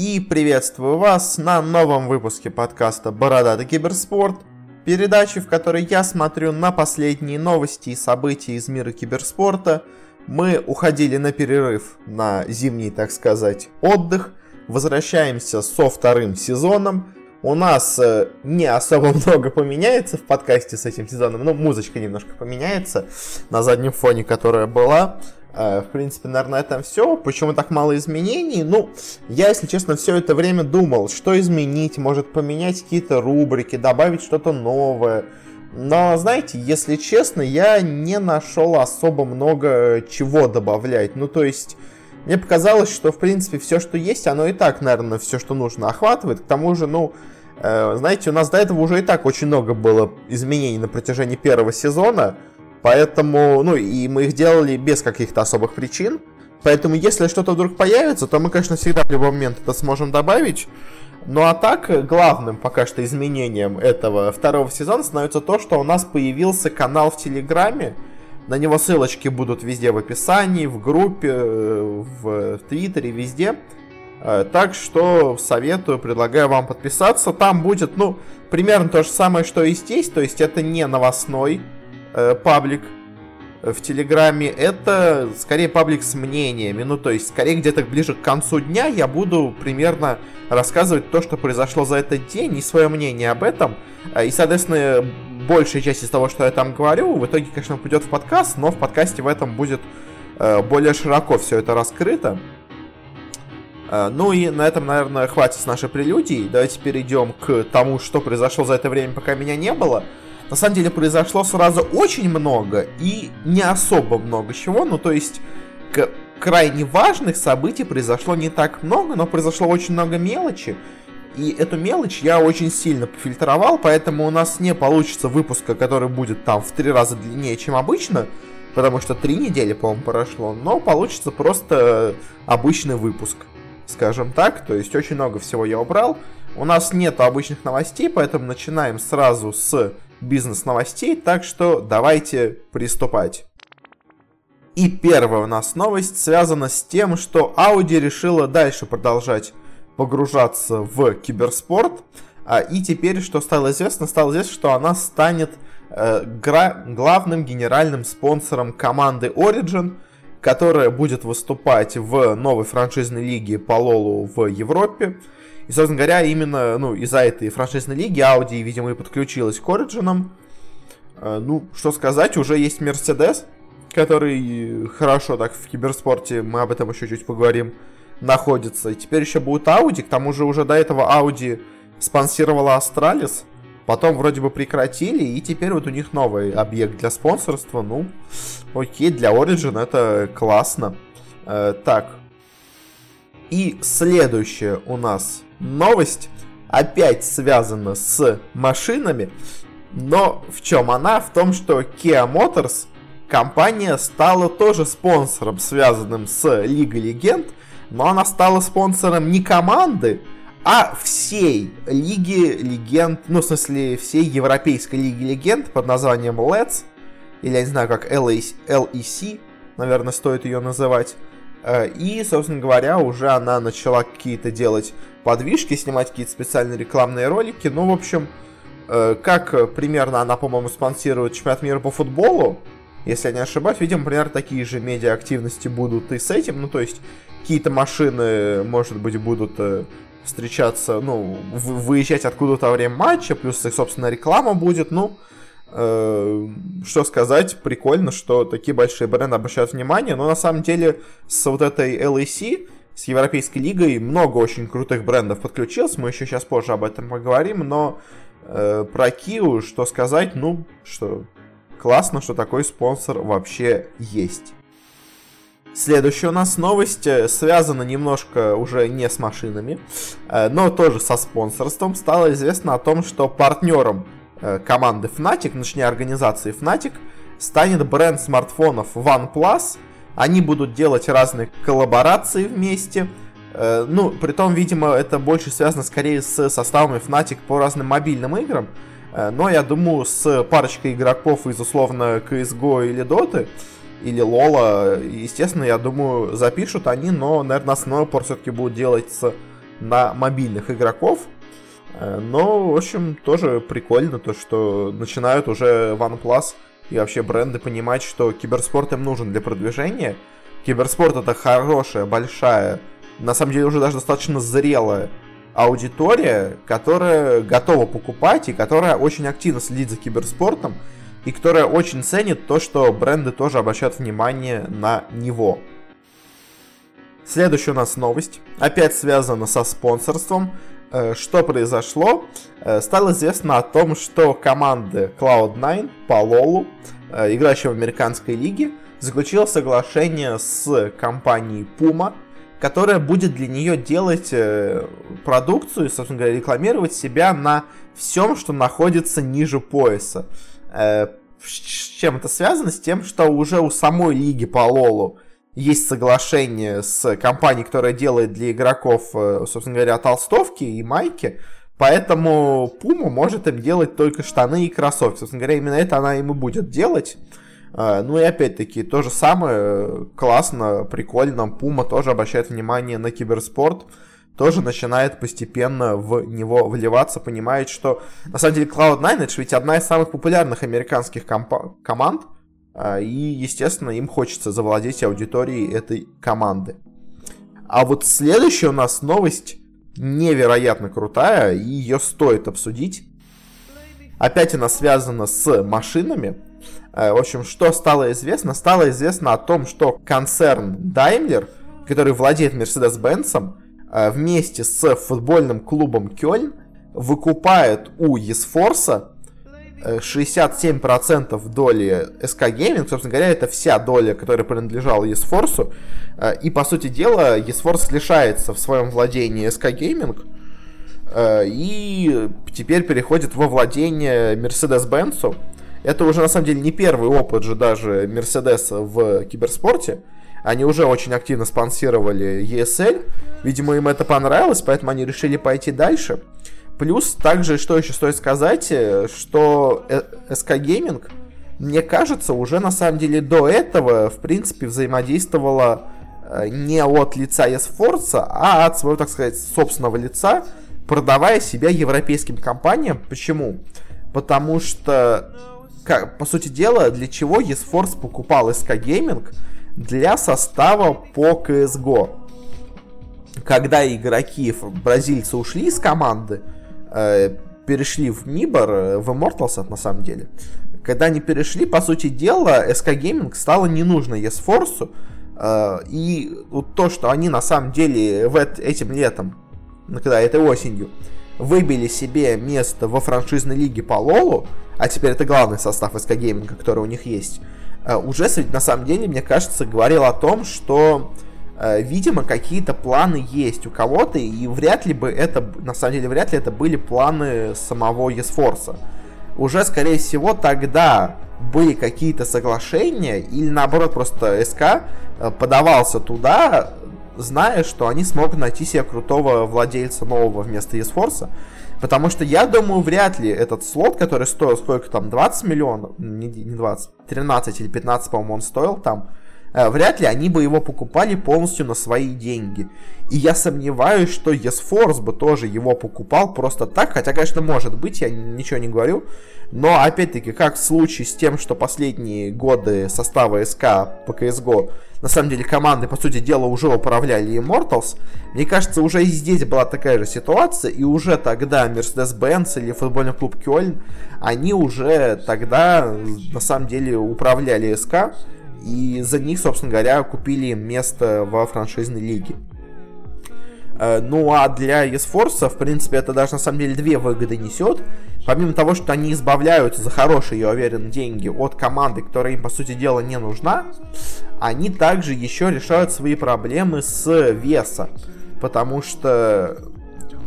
и приветствую вас на новом выпуске подкаста «Бородатый киберспорт», передачи, в которой я смотрю на последние новости и события из мира киберспорта. Мы уходили на перерыв, на зимний, так сказать, отдых, возвращаемся со вторым сезоном. У нас э, не особо много поменяется в подкасте с этим сезоном, но музычка немножко поменяется на заднем фоне, которая была. Э, в принципе, наверное, это все. Почему так мало изменений? Ну, я, если честно, все это время думал, что изменить, может поменять какие-то рубрики, добавить что-то новое. Но, знаете, если честно, я не нашел особо много чего добавлять. Ну, то есть, мне показалось, что, в принципе, все, что есть, оно и так, наверное, все, что нужно, охватывает. К тому же, ну, э, знаете, у нас до этого уже и так очень много было изменений на протяжении первого сезона. Поэтому, ну, и мы их делали без каких-то особых причин. Поэтому, если что-то вдруг появится, то мы, конечно, всегда в любой момент это сможем добавить. Ну а так, главным пока что изменением этого второго сезона становится то, что у нас появился канал в Телеграме. На него ссылочки будут везде в описании, в группе, в Твиттере, везде. Э, так что советую, предлагаю вам подписаться. Там будет, ну, примерно то же самое, что и здесь. То есть это не новостной э, паблик в Телеграме, это скорее паблик с мнениями. Ну, то есть, скорее где-то ближе к концу дня я буду примерно рассказывать то, что произошло за этот день, и свое мнение об этом. Э, и, соответственно, большая часть из того, что я там говорю, в итоге, конечно, пойдет в подкаст, но в подкасте в этом будет э, более широко все это раскрыто. Ну и на этом, наверное, хватит с нашей прелюдии. Давайте перейдем к тому, что произошло за это время, пока меня не было. На самом деле произошло сразу очень много и не особо много чего. Ну, то есть, к крайне важных событий произошло не так много, но произошло очень много мелочи. И эту мелочь я очень сильно пофильтровал, поэтому у нас не получится выпуска, который будет там в три раза длиннее, чем обычно, потому что три недели, по-моему, прошло, но получится просто обычный выпуск, скажем так, то есть очень много всего я убрал. У нас нет обычных новостей, поэтому начинаем сразу с бизнес-новостей, так что давайте приступать. И первая у нас новость связана с тем, что Audi решила дальше продолжать погружаться в киберспорт. А, и теперь, что стало известно, стало известно, что она станет э, главным генеральным спонсором команды Origin, которая будет выступать в новой франшизной лиге по Лолу в Европе. И, собственно говоря, именно ну, из-за этой франшизной лиги Audi, видимо, и подключилась к Origin. Э, ну, что сказать, уже есть Mercedes, который хорошо так в киберспорте, мы об этом еще чуть поговорим, находится. И теперь еще будет Audi, к тому же уже до этого Audi спонсировала Astralis, потом вроде бы прекратили, и теперь вот у них новый объект для спонсорства. Ну, окей, для Origin это классно. Э, так, и следующее у нас новость опять связана с машинами, но в чем она? В том, что Kia Motors, компания, стала тоже спонсором, связанным с Лигой Легенд, но она стала спонсором не команды, а всей Лиги Легенд, ну, в смысле, всей Европейской Лиги Легенд под названием Let's, или я не знаю, как LEC, наверное, стоит ее называть. Э, и, собственно говоря, уже она начала какие-то делать подвижки, снимать какие-то специальные рекламные ролики. Ну, в общем, э, как примерно она, по-моему, спонсирует чемпионат мира по футболу, если я не ошибаюсь, видимо, примерно такие же медиа-активности будут и с этим. Ну, то есть, какие-то машины, может быть, будут э, встречаться, ну, выезжать откуда-то во время матча, плюс их, собственно, реклама будет, ну, Э, что сказать, прикольно, что такие большие бренды обращают внимание, но на самом деле с вот этой LAC, с Европейской лигой, много очень крутых брендов подключилось, мы еще сейчас позже об этом поговорим, но э, про Киу, что сказать, ну, что классно, что такой спонсор вообще есть. Следующая у нас новость э, связана немножко уже не с машинами, э, но тоже со спонсорством. Стало известно о том, что партнером Э, команды Fnatic, точнее организации Fnatic, станет бренд смартфонов OnePlus. Они будут делать разные коллаборации вместе. Э, ну, при том, видимо, это больше связано скорее с составами Fnatic по разным мобильным играм. Э, но я думаю, с парочкой игроков из условно CSGO или Dota, или Лола, естественно, я думаю, запишут они, но, наверное, основной упор все-таки будут делать на мобильных игроков. Э, но, в общем, тоже прикольно то, что начинают уже OnePlus и вообще бренды понимать, что киберспорт им нужен для продвижения. Киберспорт это хорошая, большая, на самом деле уже даже достаточно зрелая аудитория, которая готова покупать и которая очень активно следит за киберспортом и которая очень ценит то, что бренды тоже обращают внимание на него. Следующая у нас новость, опять связана со спонсорством. Э, что произошло? Э, стало известно о том, что команды Cloud9 по Лолу, э, играющие в американской лиге, заключила соглашение с компанией Puma, которая будет для нее делать продукцию, собственно говоря, рекламировать себя на всем, что находится ниже пояса. С чем это связано? С тем, что уже у самой лиги по Лолу есть соглашение с компанией, которая делает для игроков, э, собственно говоря, толстовки и майки, поэтому Puma может им делать только штаны и кроссовки. Собственно говоря, именно это она им и будет делать. Э, ну и опять-таки, то же самое, классно, прикольно, Puma тоже обращает внимание на киберспорт, тоже начинает постепенно в него вливаться, понимает, что на самом деле Cloud9 это ведь одна из самых популярных американских команд, а, и, естественно, им хочется завладеть аудиторией этой команды. А вот следующая у нас новость невероятно крутая, и ее стоит обсудить. Опять она связана с машинами. А, в общем, что стало известно? Стало известно о том, что концерн Daimler, который владеет Mercedes-Benz, а, вместе с футбольным клубом Кёльн выкупает у Есфорса 67% доли SK Gaming, собственно говоря, это вся доля, которая принадлежала eSforce, э, и, по сути дела, eSforce лишается в своем владении SK Gaming, э, и теперь переходит во владение Mercedes-Benz. Это уже, на самом деле, не первый опыт же даже Mercedes в киберспорте. Они уже очень активно спонсировали ESL. Видимо, им это понравилось, поэтому они решили пойти дальше. Плюс также, что еще стоит сказать, э, что SK Gaming, мне кажется, уже на самом деле до этого, в принципе, взаимодействовала э, не от лица eSforza, а от своего, так сказать, собственного лица, продавая себя европейским компаниям. Почему? Потому что, как, по сути дела, для чего eSforce покупал SK Gaming? Для состава по CSGO. Когда игроки бразильцы ушли из команды, э, перешли в Мибор, э, в Immortals на самом деле. Когда они перешли, по сути дела, SK Gaming стало не нужно eSforce, э, и вот то, что они на самом деле в этим летом, когда этой осенью, выбили себе место во франшизной лиге по Лолу, а теперь это главный состав SK Gaming, который у них есть, э, уже на самом деле, мне кажется, говорил о том, что видимо, какие-то планы есть у кого-то, и вряд ли бы это, на самом деле, вряд ли это были планы самого Есфорса. Уже, скорее всего, тогда были какие-то соглашения, или наоборот, просто СК э, подавался туда, зная, что они смогут найти себе крутого владельца нового вместо Есфорса. Потому что я думаю, вряд ли этот слот, который стоил сколько там, 20 миллионов, не, не 20, 13 или 15, по-моему, он стоил там, Э, вряд ли они бы его покупали полностью на свои деньги. И я сомневаюсь, что ESForce бы тоже его покупал просто так, хотя, конечно, может быть, я ничего не говорю, но, опять-таки, как в случае с тем, что последние годы состава СК по CSGO, на самом деле, команды, по сути дела, уже управляли Immortals, мне кажется, уже и здесь была такая же ситуация, и уже тогда Mercedes-Benz или футбольный клуб Кёльн, они уже тогда, на самом деле, управляли СК, и за них, собственно говоря, купили место во франшизной лиге. Э, ну а для eSforce, в принципе, это даже на самом деле две выгоды несет. Помимо того, что они избавляются за хорошие, я уверен, деньги от команды, которая им, по сути дела, не нужна, они также еще решают свои проблемы с веса. Потому что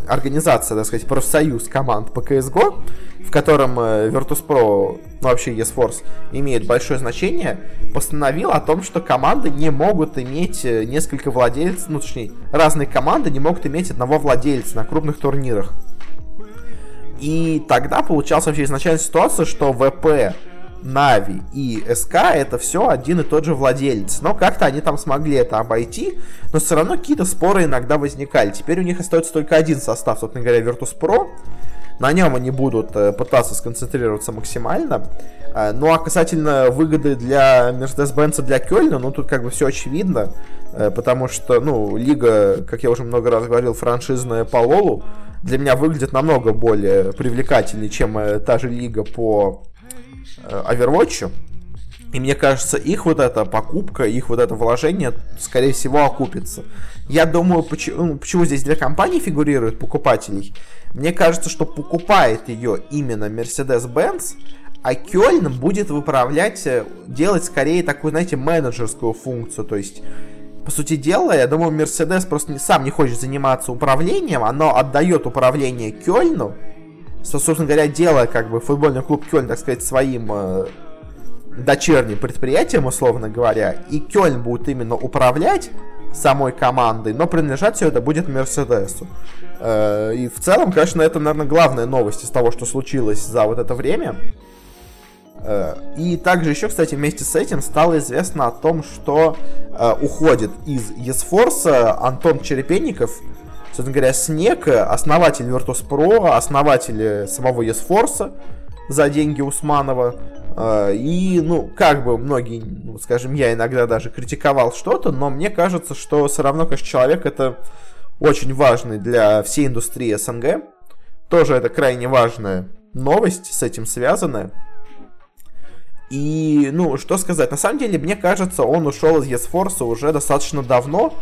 организация, так сказать, профсоюз команд по CSGO, в котором э, Virtus.pro, ну, вообще eSforce, имеет большое значение, постановил о том, что команды не могут иметь э, несколько владельцев, ну, точнее, разные команды не могут иметь одного владельца на крупных турнирах. И тогда получалась вообще изначальная ситуация, что ВП Нави и СК это все один и тот же владелец. Но как-то они там смогли это обойти, но все равно какие-то споры иногда возникали. Теперь у них остается только один состав, собственно говоря, Virtus.pro. На нем они будут э, пытаться сконцентрироваться максимально. Э, ну а касательно выгоды для Mercedes-Benz для Кёльна, ну тут как бы все очевидно, э, потому что, ну, лига, как я уже много раз говорил, франшизная по Лолу, для меня выглядит намного более привлекательней, чем та же лига по Overwatch. И мне кажется, их вот эта покупка, их вот это вложение, скорее всего, окупится. Я думаю, почему, ну, почему здесь две компании фигурируют покупателей. Мне кажется, что покупает ее именно Mercedes-Benz, а Кёльн будет выправлять, э, делать скорее такую, знаете, менеджерскую функцию. То есть, по сути дела, я думаю, Mercedes просто не, сам не хочет заниматься управлением, оно отдает управление Кёльну, собственно говоря, делая как бы футбольный клуб Кёльн, так сказать, своим э, дочерним предприятием, условно говоря, и Кёльн будет именно управлять самой командой, но принадлежать все это будет Мерседесу. Э, и в целом, конечно, это, наверное, главная новость из того, что случилось за вот это время. Э, и также еще, кстати, вместе с этим стало известно о том, что э, уходит из eSforce Антон Черепенников, собственно говоря, Снег, основатель Virtus.pro, основатель самого eSforce за деньги Усманова. Э, и, ну, как бы многие, ну, скажем, я иногда даже критиковал что-то, но мне кажется, что все равно, как человек, это очень важный для всей индустрии СНГ. Тоже это крайне важная новость с этим связанная. И, ну, что сказать, на самом деле, мне кажется, он ушел из eSforce уже достаточно давно,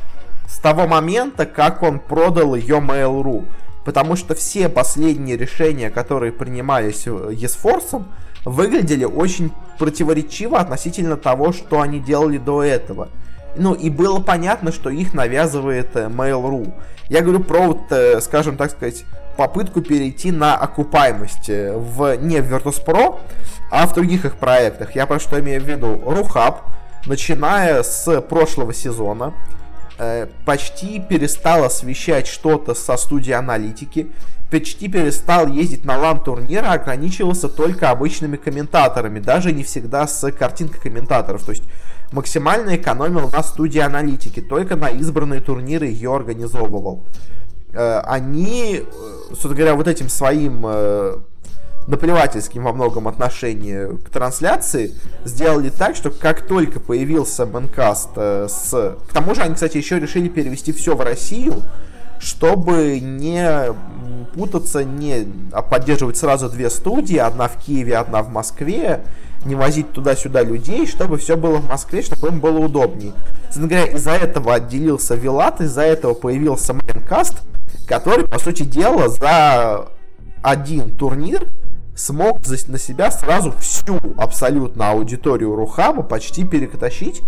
с того момента, как он продал ее Mail.ru. Потому что все последние решения, которые принимались eSforce, выглядели очень противоречиво относительно того, что они делали до этого. Ну, и было понятно, что их навязывает э, Mail.ru. Я говорю про, вот, э, скажем так сказать, попытку перейти на окупаемость э, в, не в Virtus.pro, а в других их проектах. Я про что имею в виду? Рухаб, начиная с прошлого сезона, почти перестал освещать что-то со студии аналитики, почти перестал ездить на лан-турниры, ограничивался только обычными комментаторами, даже не всегда с картинкой комментаторов. То есть максимально экономил на студии аналитики, только на избранные турниры ее организовывал. Э, они, э, собственно говоря, вот этим своим э, наплевательским во многом отношении к трансляции сделали так, что как только появился Бенкаст с... К тому же они, кстати, еще решили перевести все в Россию, чтобы не путаться, не а поддерживать сразу две студии, одна в Киеве, одна в Москве, не возить туда-сюда людей, чтобы все было в Москве, чтобы им было удобнее. Говоря, из-за этого отделился Вилат, из-за этого появился Майнкаст, который, по сути дела, за один турнир смог на себя сразу всю абсолютно аудиторию Рухаба почти перетащить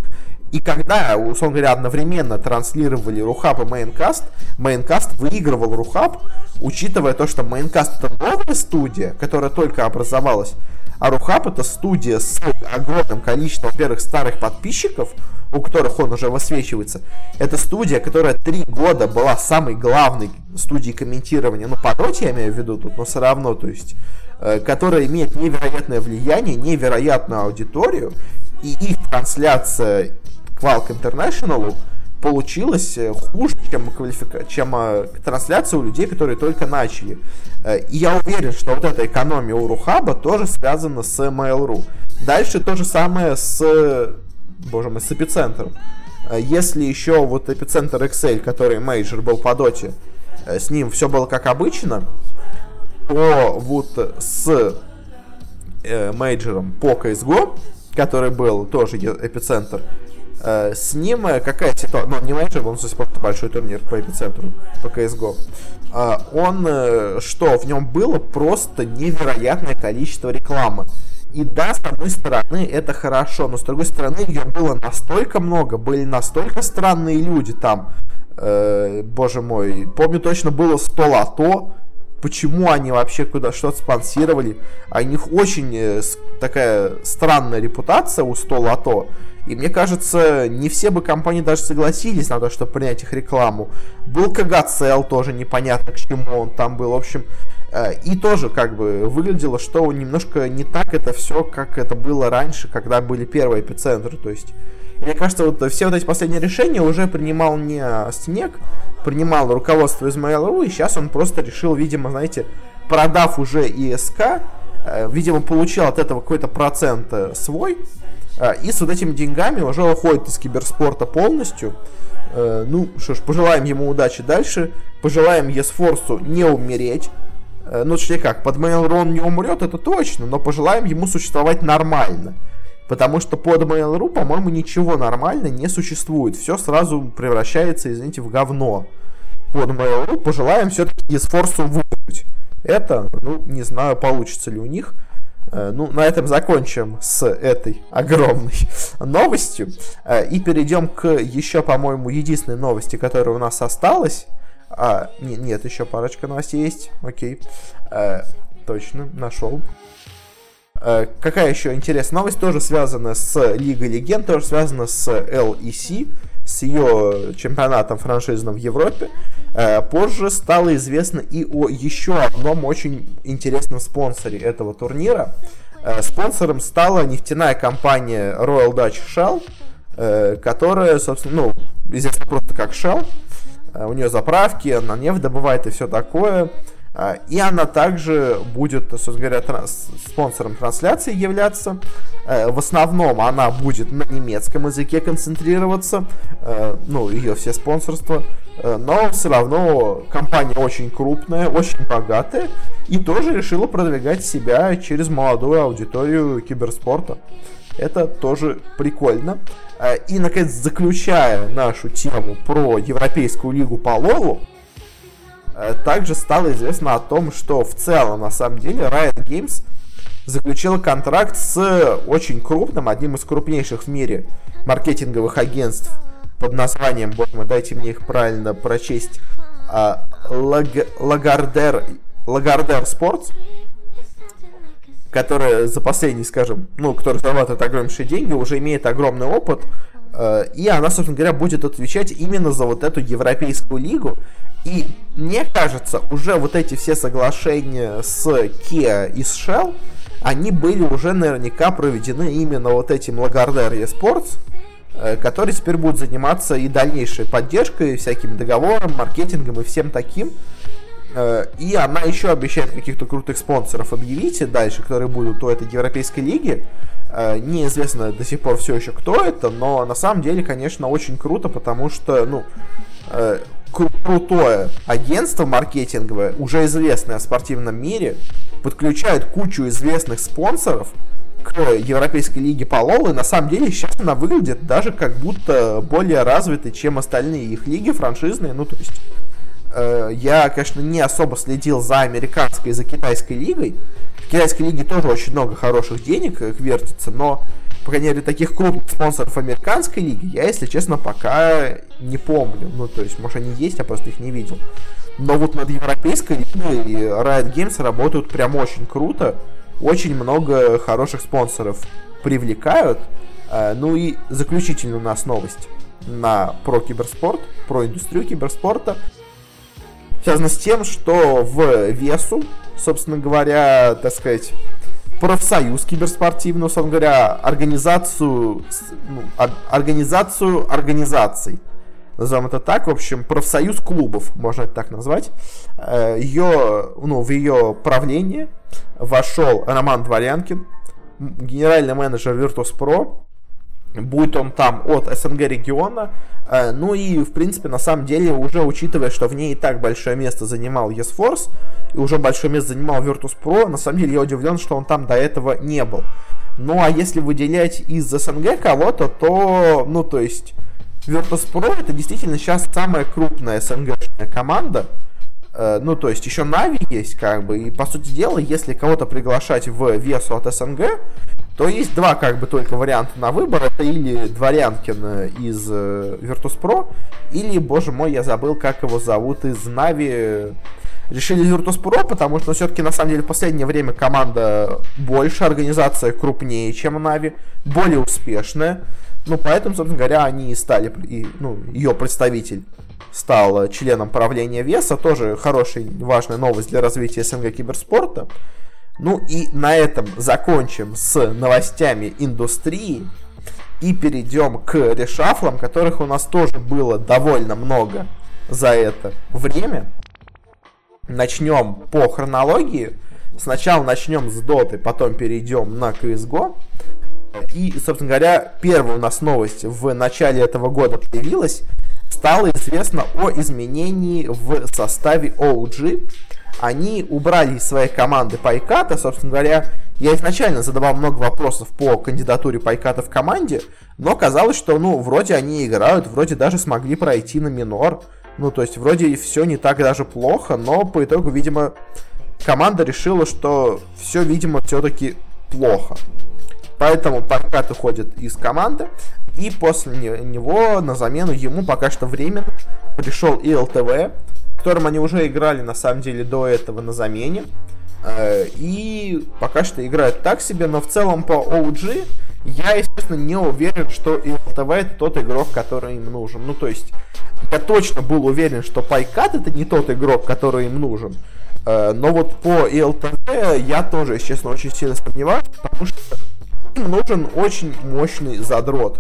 и когда, условно говоря, одновременно транслировали Рухаб и Мейнкаст, Мейнкаст выигрывал Рухаб, учитывая то, что Мейнкаст это новая студия, которая только образовалась, а Рухаб это студия с огромным количеством, во-первых, старых подписчиков, у которых он уже высвечивается. Это студия, которая три года была самой главной студией комментирования, ну, по я имею в виду тут, но все равно, то есть, которая имеет невероятное влияние, невероятную аудиторию, и их трансляция Valk International получилось э, хуже, чем, квалифика... чем э, трансляция у людей, которые только начали. Э, и я уверен, что вот эта экономия у RuHub а тоже связана с Mail.ru. Дальше то же самое с, боже мой, с эпицентром. Если еще вот EPICENTER XL, который мейджор был по доте, с ним все было как обычно, то вот с мейджором по CSGO, который был тоже эпицентр, Э, с ним э, какая ситуация? Ну, не меньше, он просто большой турнир по эпицентру, по CSGO. Э, он, что, в нем было просто невероятное количество рекламы. И да, с одной стороны, это хорошо, но с другой стороны, ее было настолько много, были настолько странные люди там. Э, боже мой, помню точно было 100 лото, почему они вообще куда что-то спонсировали. А у них очень э, такая странная репутация у 100 лото. И мне кажется, не все бы компании даже согласились на то, чтобы принять их рекламу. Был КГЦЛ тоже непонятно, к чему он там был. В общем, э, и тоже как бы выглядело, что немножко не так это все, как это было раньше, когда были первые эпицентры. То есть, мне кажется, вот все вот эти последние решения уже принимал не Снег, принимал руководство из Mail.ru, и сейчас он просто решил, видимо, знаете, продав уже ИСК, э, видимо, получил от этого какой-то процент э, свой, э, и с вот этими деньгами уже уходит из киберспорта полностью. Ну что ж, пожелаем ему удачи дальше, пожелаем Есфорсу не умереть, ну, точнее как, под Mail.ru он не умрет, это точно, но пожелаем ему существовать нормально. Потому что под Mail.ru, по-моему, ничего нормально не существует. Все сразу превращается, извините, в говно. Под Mail.ru пожелаем все-таки Есфорсу выиграть. Это, ну, не знаю, получится ли у них. Э, ну, на этом закончим с этой огромной новостью. Э, и перейдем к еще, по-моему, единственной новости, которая у нас осталась. А, не, нет, еще парочка новостей есть. Окей. А, точно, нашел. А, какая еще интересная новость? Тоже связана с Лигой Легенд, тоже связана с LEC с ее чемпионатом франшизным в Европе. Э, позже стало известно и о еще одном очень интересном спонсоре этого турнира. Э, спонсором стала нефтяная компания Royal Dutch Shell, э, которая, собственно, ну, известна просто как Shell. У нее заправки, она нефть добывает и все такое. А, и она также будет, собственно говоря, транс спонсором трансляции являться. Э, в основном она будет на немецком языке концентрироваться, э, ну, ее все спонсорства. Э, но все равно компания очень крупная, очень богатая и тоже решила продвигать себя через молодую аудиторию киберспорта. Это тоже прикольно. И, наконец, заключая нашу тему про Европейскую лигу по Лолу, также стало известно о том, что в целом, на самом деле, Riot Games заключила контракт с очень крупным, одним из крупнейших в мире маркетинговых агентств под названием, боже мой, дайте мне их правильно прочесть, а, Лагардер, Лагардер Спортс, которая за последние, скажем, ну, который зарабатывает огромнейшие деньги, уже имеет огромный опыт, э, и она, собственно говоря, будет отвечать именно за вот эту Европейскую лигу. И мне кажется, уже вот эти все соглашения с Kia и с Shell, они были уже наверняка проведены именно вот этим Lagardère eSports, э, который теперь будет заниматься и дальнейшей поддержкой, всякими договором, маркетингом и всем таким. Э, и она еще обещает каких-то крутых спонсоров объявить дальше, которые будут у этой Европейской лиги. Э, неизвестно до сих пор все еще, кто это, но на самом деле, конечно, очень круто, потому что, ну, крутое агентство маркетинговое, уже известное в спортивном мире, подключает кучу известных спонсоров к Европейской лиге по лолу, и на самом деле сейчас она выглядит даже как будто более развитой, чем остальные их лиги франшизные. Ну, то есть, э, я, конечно, не особо следил за американской и за китайской лигой. В китайской лиге тоже очень много хороших денег их вертится, но по крайней мере, таких крупных спонсоров американской лиги я, если честно, пока не помню. Ну, то есть, может, они есть, я просто их не видел. Но вот над европейской лигой Riot Games работают прям очень круто. Очень много хороших спонсоров привлекают. Ну и заключительная у нас новость на про киберспорт, про индустрию киберспорта. Связано с тем, что в Весу, собственно говоря, так сказать, профсоюз киберспортивный, условно говоря, организацию, ну, организацию организаций. Назовем это так, в общем, профсоюз клубов, можно это так назвать. Э, ее, ну, в ее правление вошел Роман Дворянкин, генеральный менеджер Virtus.pro, будет он там от СНГ региона, э, ну и, в принципе, на самом деле, уже учитывая, что в ней и так большое место занимал ESForce, и уже большое место занимал Virtus.pro, на самом деле я удивлен, что он там до этого не был. Ну а если выделять из СНГ кого-то, то, ну то есть, Virtus.pro это действительно сейчас самая крупная СНГшная команда, ну, то есть еще Нави есть, как бы, и по сути дела, если кого-то приглашать в весу от СНГ, то есть два, как бы, только варианта на выбор. Это или Дворянкин из э, Virtus.pro, или, боже мой, я забыл, как его зовут, из Нави. Решили Virtus.pro, потому что, ну, все-таки, на самом деле, в последнее время команда больше, организация крупнее, чем Нави, более успешная. Ну, поэтому, собственно говоря, они и стали, и, ну, ее представитель стал членом правления веса, тоже хорошая, важная новость для развития СНГ киберспорта. Ну и на этом закончим с новостями индустрии и перейдем к решафлам, которых у нас тоже было довольно много за это время. Начнем по хронологии. Сначала начнем с Доты, потом перейдем на CSGO. И, собственно говоря, первая у нас новость в начале этого года появилась. Стало известно о изменении в составе OG. Они убрали из своей команды Пайката, собственно говоря, я изначально задавал много вопросов по кандидатуре Пайката в команде, но казалось, что, ну, вроде они играют, вроде даже смогли пройти на минор. Ну, то есть, вроде все не так даже плохо, но по итогу, видимо, команда решила, что все, видимо, все-таки плохо. Поэтому Паркат уходит из команды, и после него на замену ему пока что временно пришел и ЛТВ, которым они уже играли на самом деле до этого на замене. Э, и пока что играют так себе, но в целом по OG я, естественно, не уверен, что ЛТВ это тот игрок, который им нужен. Ну, то есть, я точно был уверен, что Пайкат это не тот игрок, который им нужен. Э, но вот по ИЛТВ я тоже, честно, очень сильно сомневаюсь, потому что им нужен очень мощный задрот.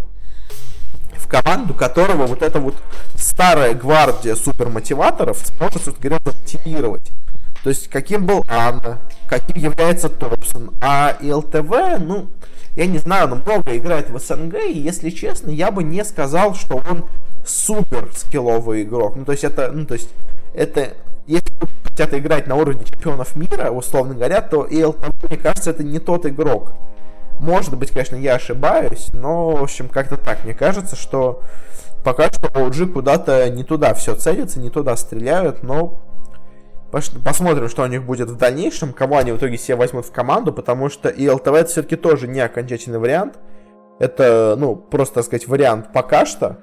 Команду которого вот эта вот старая гвардия супермотиваторов сможет, собственно говоря, замотивировать. То есть, каким был Анна, каким является Топсон. А ИЛТВ, ну, я не знаю, но много играет в СНГ, и, если честно, я бы не сказал, что он супер скилловый игрок. Ну, то есть, это, ну, то есть, это если хотят играть на уровне чемпионов мира, условно говоря, то ИЛТВ, мне кажется, это не тот игрок. Может быть, конечно, я ошибаюсь, но, в общем, как-то так. Мне кажется, что пока что OG куда-то не туда все целится, не туда стреляют, но посмотрим, что у них будет в дальнейшем, кого они в итоге себе возьмут в команду, потому что и ЛТВ это все-таки тоже не окончательный вариант. Это, ну, просто, так сказать, вариант пока что,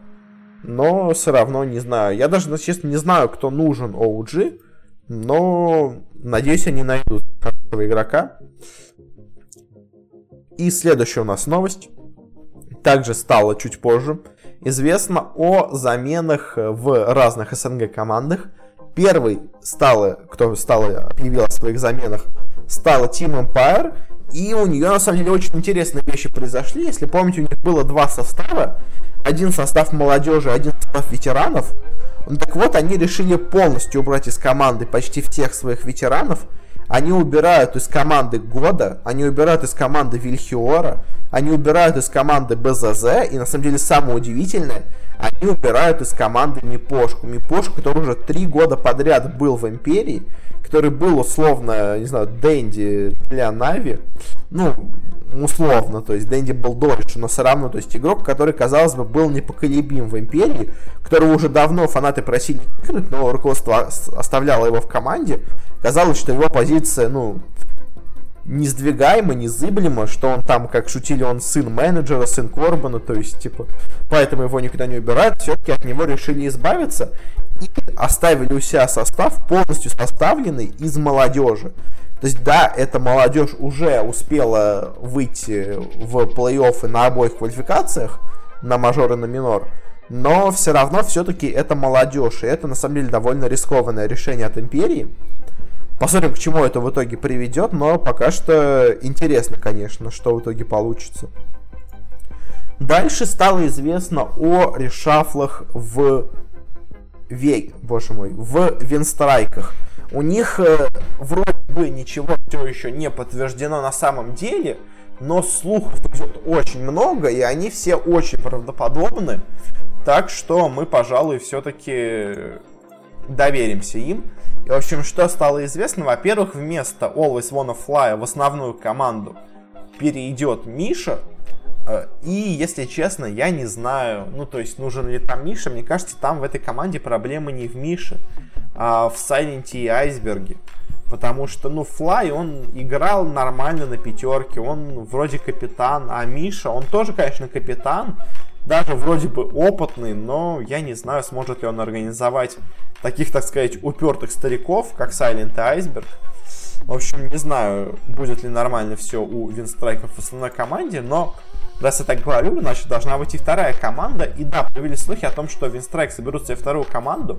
но все равно не знаю. Я даже, честно, не знаю, кто нужен OG, но надеюсь, они найдут хорошего игрока. И следующая у нас новость. Также стало чуть позже. Известно о заменах в разных СНГ командах. Первый стало, кто стало, объявил о своих заменах, стала Team Empire. И у нее, на самом деле, очень интересные вещи произошли. Если помните, у них было два состава. Один состав молодежи, один состав ветеранов. Ну, так вот, они решили полностью убрать из команды почти всех своих ветеранов они убирают из команды Года, они убирают из команды Вильхиора, они убирают из команды БЗЗ, и на самом деле самое удивительное, они убирают из команды Мипошку. Мипошку, который уже три года подряд был в Империи, который был условно, не знаю, Дэнди для Нави. Ну, условно, то есть Дэнди был дольше, но все равно, то есть игрок, который, казалось бы, был непоколебим в Империи, которого уже давно фанаты просили выкинуть, но руководство оставляло его в команде, казалось, что его позиция, ну, несдвигаемо, незыблемо, что он там, как шутили, он сын менеджера, сын Корбана, то есть, типа, поэтому его никуда не убирают, все-таки от него решили избавиться и оставили у себя состав полностью составленный из молодежи. То есть, да, эта молодежь уже успела выйти в плей-оффы на обоих квалификациях, на мажор и на минор, но все равно все-таки это молодежь, и это на самом деле довольно рискованное решение от Империи. Посмотрим, к чему это в итоге приведет, но пока что интересно, конечно, что в итоге получится. Дальше стало известно о решафлах в Веге, боже мой, в Винстрайках. У них э, вроде бы ничего все еще не подтверждено на самом деле, но слухов идет очень много, и они все очень правдоподобны. Так что мы, пожалуй, все-таки доверимся им. И, в общем, что стало известно? Во-первых, вместо Always Wanna Fly в основную команду перейдет Миша. Э, и, если честно, я не знаю, ну, то есть, нужен ли там Миша. Мне кажется, там в этой команде проблемы не в Мише, а, в Сайленте и Айсберге. Потому что, ну, Флай, он играл нормально на пятерке, он вроде капитан, а Миша, он тоже, конечно, капитан, даже вроде бы опытный, но я не знаю, сможет ли он организовать таких, так сказать, упертых стариков, как Silent и Iceberg. В общем, не знаю, будет ли нормально все у Винстрайков в основной команде, но Раз я так говорю, значит, должна быть и вторая команда. И да, появились слухи о том, что Винстрайк соберут себе вторую команду.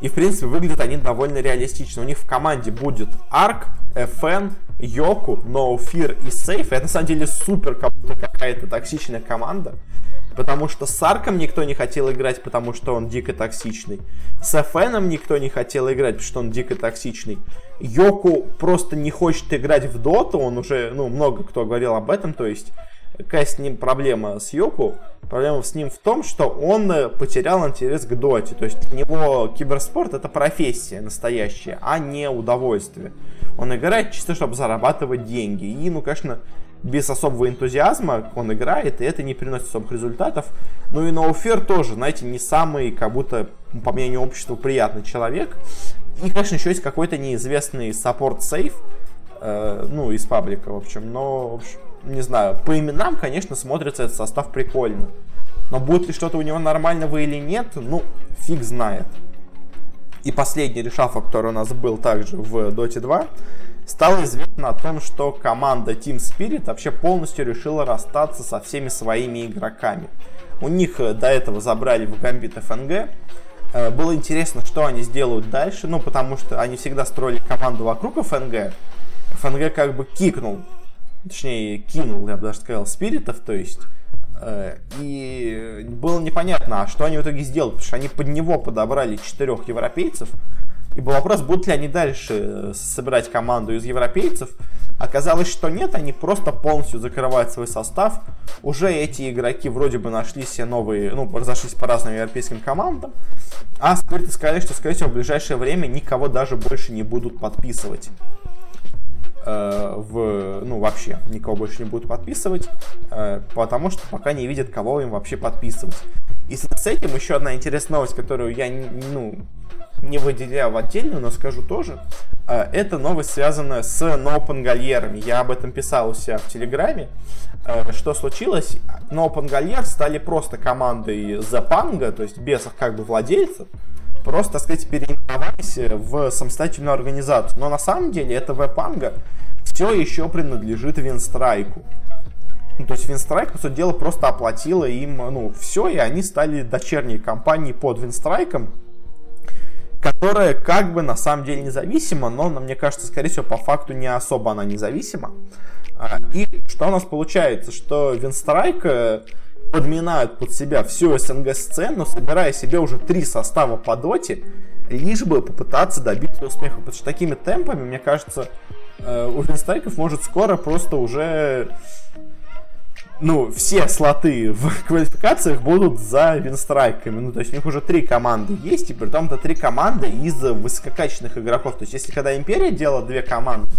И, в принципе, выглядят они довольно реалистично. У них в команде будет Арк, FN, Йоку, No Fear и Safe. Это, на самом деле, супер какая-то токсичная команда. Потому что с Арком никто не хотел играть, потому что он дико токсичный. С FN никто не хотел играть, потому что он дико токсичный. Йоку просто не хочет играть в доту, он уже, ну, много кто говорил об этом, то есть какая с ним проблема с Йоку? Проблема с ним в том, что он э, потерял интерес к доте. То есть для него киберспорт это профессия настоящая, а не удовольствие. Он играет чисто, чтобы зарабатывать деньги. И, ну, конечно, без особого энтузиазма он играет, и это не приносит особых результатов. Ну и Ноуфер тоже, знаете, не самый, как будто, по мнению общества, приятный человек. И, конечно, еще есть какой-то неизвестный саппорт сейф, э, ну, из паблика, в общем. Но, в общем, не знаю, по именам, конечно, смотрится этот состав прикольно. Но будет ли что-то у него нормального или нет, ну, фиг знает. И последний решафа, который у нас был также в Dota 2, стало известно о том, что команда Team Spirit вообще полностью решила расстаться со всеми своими игроками. У них э, до этого забрали в Гамбит ФНГ. Э, было интересно, что они сделают дальше, ну, потому что они всегда строили команду вокруг ФНГ. ФНГ как бы кикнул точнее, кинул, я бы даже сказал, спиритов, то есть, э, и было непонятно, а что они в итоге сделают, потому что они под него подобрали четырех европейцев, и был вопрос, будут ли они дальше собирать команду из европейцев. Оказалось, что нет, они просто полностью закрывают свой состав. Уже эти игроки вроде бы нашли себе новые, ну, разошлись по разным европейским командам. А спирты сказали, что, скорее всего, в ближайшее время никого даже больше не будут подписывать. Э, в, ну, вообще никого больше не будут подписывать, э, потому что пока не видят, кого им вообще подписывать. И с этим еще одна интересная новость, которую я, ну, не выделяю в отдельную, но скажу тоже. Э, это новость, связанная с ноупангольерами. Я об этом писал у себя в Телеграме. Что случилось? Ноупангольер стали просто командой Panga, то есть без как бы владельцев просто, так сказать, переименовались в самостоятельную организацию. Но на самом деле это веб-анга все еще принадлежит Винстрайку. Ну, то есть Винстрайк, по сути дела, просто оплатила им, ну, все, и они стали дочерней компанией под Винстрайком, которая как бы на самом деле независима, но, мне кажется, скорее всего, по факту не особо она независима. А, и что у нас получается? Что Винстрайк э, подминают под себя всю СНГ-сцену, собирая себе уже три состава по доте, лишь бы попытаться добиться успеха. Потому что такими темпами, мне кажется, э, у Винстрайков может скоро просто уже ну, все слоты в квалификациях будут за винстрайками. Ну, то есть у них уже три команды есть, и при том это три команды из высококачественных игроков. То есть если когда Империя делала две команды,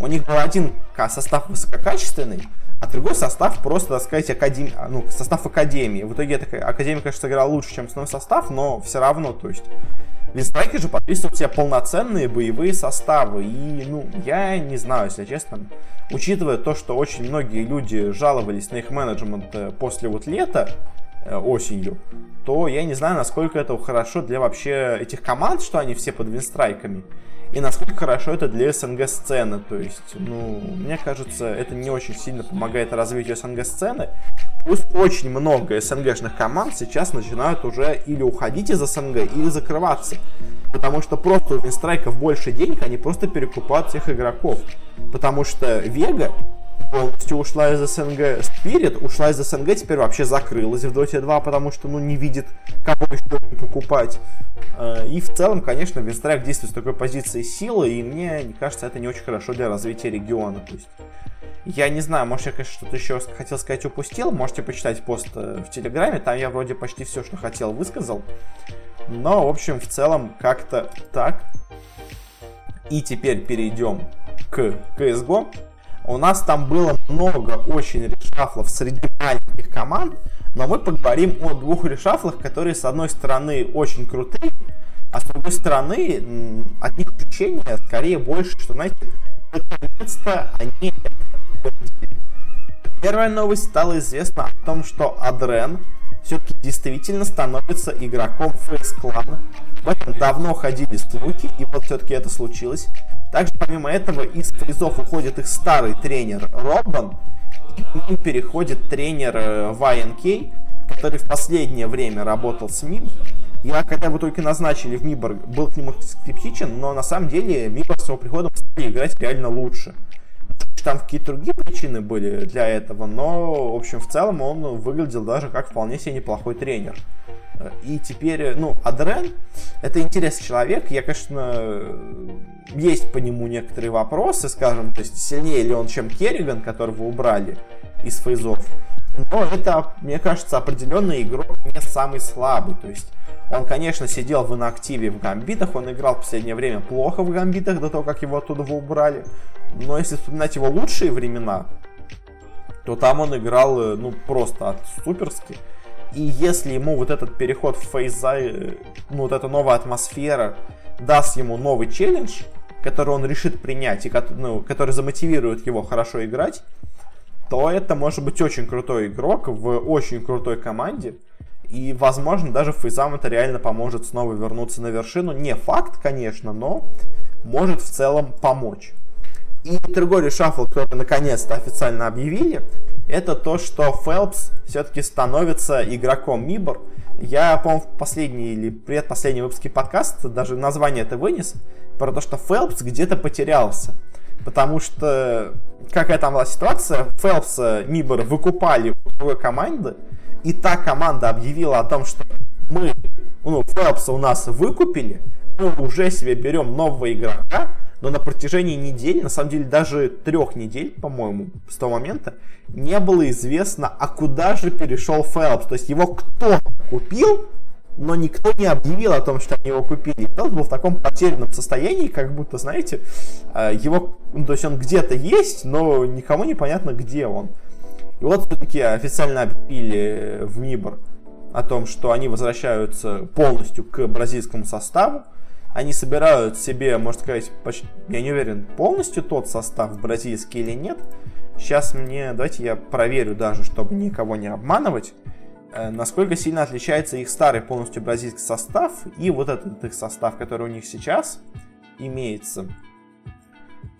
у них был один состав высококачественный, а другой состав просто, так сказать, академ... ну, состав академии. В итоге эта академия, конечно, сыграла лучше, чем основной состав, но все равно, то есть... Винстрайки же подписывают себе полноценные боевые составы. И, ну, я не знаю, если честно. Учитывая то, что очень многие люди жаловались на их менеджмент э, после вот лета, э, осенью, то я не знаю, насколько это хорошо для вообще этих команд, что они все под винстрайками и насколько хорошо это для СНГ-сцены. То есть, ну, мне кажется, это не очень сильно помогает развитию СНГ-сцены. Пусть очень много СНГшных команд сейчас начинают уже или уходить из СНГ, или закрываться. Потому что просто у Винстрайков больше денег, они просто перекупают всех игроков. Потому что Вега полностью ушла из СНГ. Spirit ушла из СНГ, теперь вообще закрылась в Dota 2, потому что, ну, не видит, кого еще покупать. Э, и в целом, конечно, Винстрайк действует с такой позиции силы, и мне кажется, это не очень хорошо для развития региона. То есть, я не знаю, может, я, конечно, что-то еще хотел сказать, упустил. Можете почитать пост э, в Телеграме, там я вроде почти все, что хотел, высказал. Но, в общем, в целом, как-то так. И теперь перейдем к CSGO. У нас там было много очень решафлов среди маленьких команд, но мы поговорим о двух решафлах, которые, с одной стороны, очень крутые, а с другой стороны, от них ощущение скорее больше, что, знаете, наконец-то они Первая новость стала известна о том, что Адрен все-таки действительно становится игроком Face Clan. Этом давно ходили слухи, и вот все-таки это случилось. Также, помимо этого, из призов уходит их старый тренер Робан. к ним переходит тренер YNK, который в последнее время работал с МИБ. Я, когда его только назначили в Мибор, был к нему скептичен, но на самом деле Мибор с его приходом стали играть реально лучше. Там какие-то другие причины были для этого, но, в общем, в целом он выглядел даже как вполне себе неплохой тренер. И теперь, ну, Адрен, это интересный человек. Я, конечно, есть по нему некоторые вопросы, скажем, то есть сильнее ли он, чем Керриган, которого убрали из фейзов. Но это, мне кажется, определенный игрок не самый слабый. То есть он, конечно, сидел в инактиве в гамбитах, он играл в последнее время плохо в гамбитах до того, как его оттуда убрали. Но если вспоминать его лучшие времена, то там он играл, э, ну, просто от суперски. И если ему вот этот переход в фейза, э, ну, вот эта новая атмосфера даст ему новый челлендж, который он решит принять и ну, который замотивирует его хорошо играть, то это может быть очень крутой игрок в очень крутой команде. И, возможно, даже фейзам это реально поможет снова вернуться на вершину. Не факт, конечно, но может в целом помочь. И другой решафл, который наконец-то официально объявили, это то, что Фелпс все-таки становится игроком Мибор. Я, по-моему, в последний или предпоследний выпуске подкаста даже название это вынес, про то, что Фелпс где-то потерялся. Потому что, какая там была ситуация, Фелпса Мибор выкупали у другой команды, и та команда объявила о том, что мы, ну, Фелпса у нас выкупили, мы уже себе берем нового игрока, но на протяжении недели, на самом деле даже трех недель, по-моему, с того момента, не было известно, а куда же перешел Фелпс. То есть его кто купил, но никто не объявил о том, что они его купили. Фелпс был в таком потерянном состоянии, как будто, знаете, э, его, ну, то есть он где-то есть, но никому не понятно, где он. И вот все-таки официально объявили в МИБОР о том, что они возвращаются полностью к бразильскому составу. Они собирают себе, можно сказать, почти, я не уверен, полностью тот состав бразильский или нет. Сейчас мне, давайте я проверю даже, чтобы никого не обманывать, э, насколько сильно отличается их старый полностью бразильский состав и вот этот их состав, который у них сейчас имеется.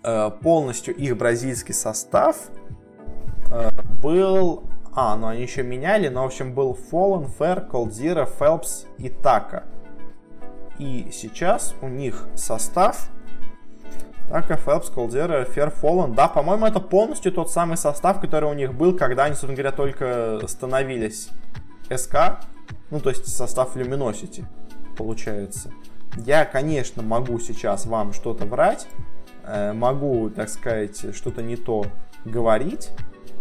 Э, полностью их бразильский состав э, был... А, ну они еще меняли, но в общем был Fallen, Fair, Coldzera, Phelps и Така. И сейчас у них состав Така, Phelps, Coldzera, Fair, Fallen. Да, по-моему, это полностью тот самый состав, который у них был, когда они, собственно говоря, только становились СК. Ну, то есть состав Luminosity, получается. Я, конечно, могу сейчас вам что-то врать, э, могу, так сказать, что-то не то говорить,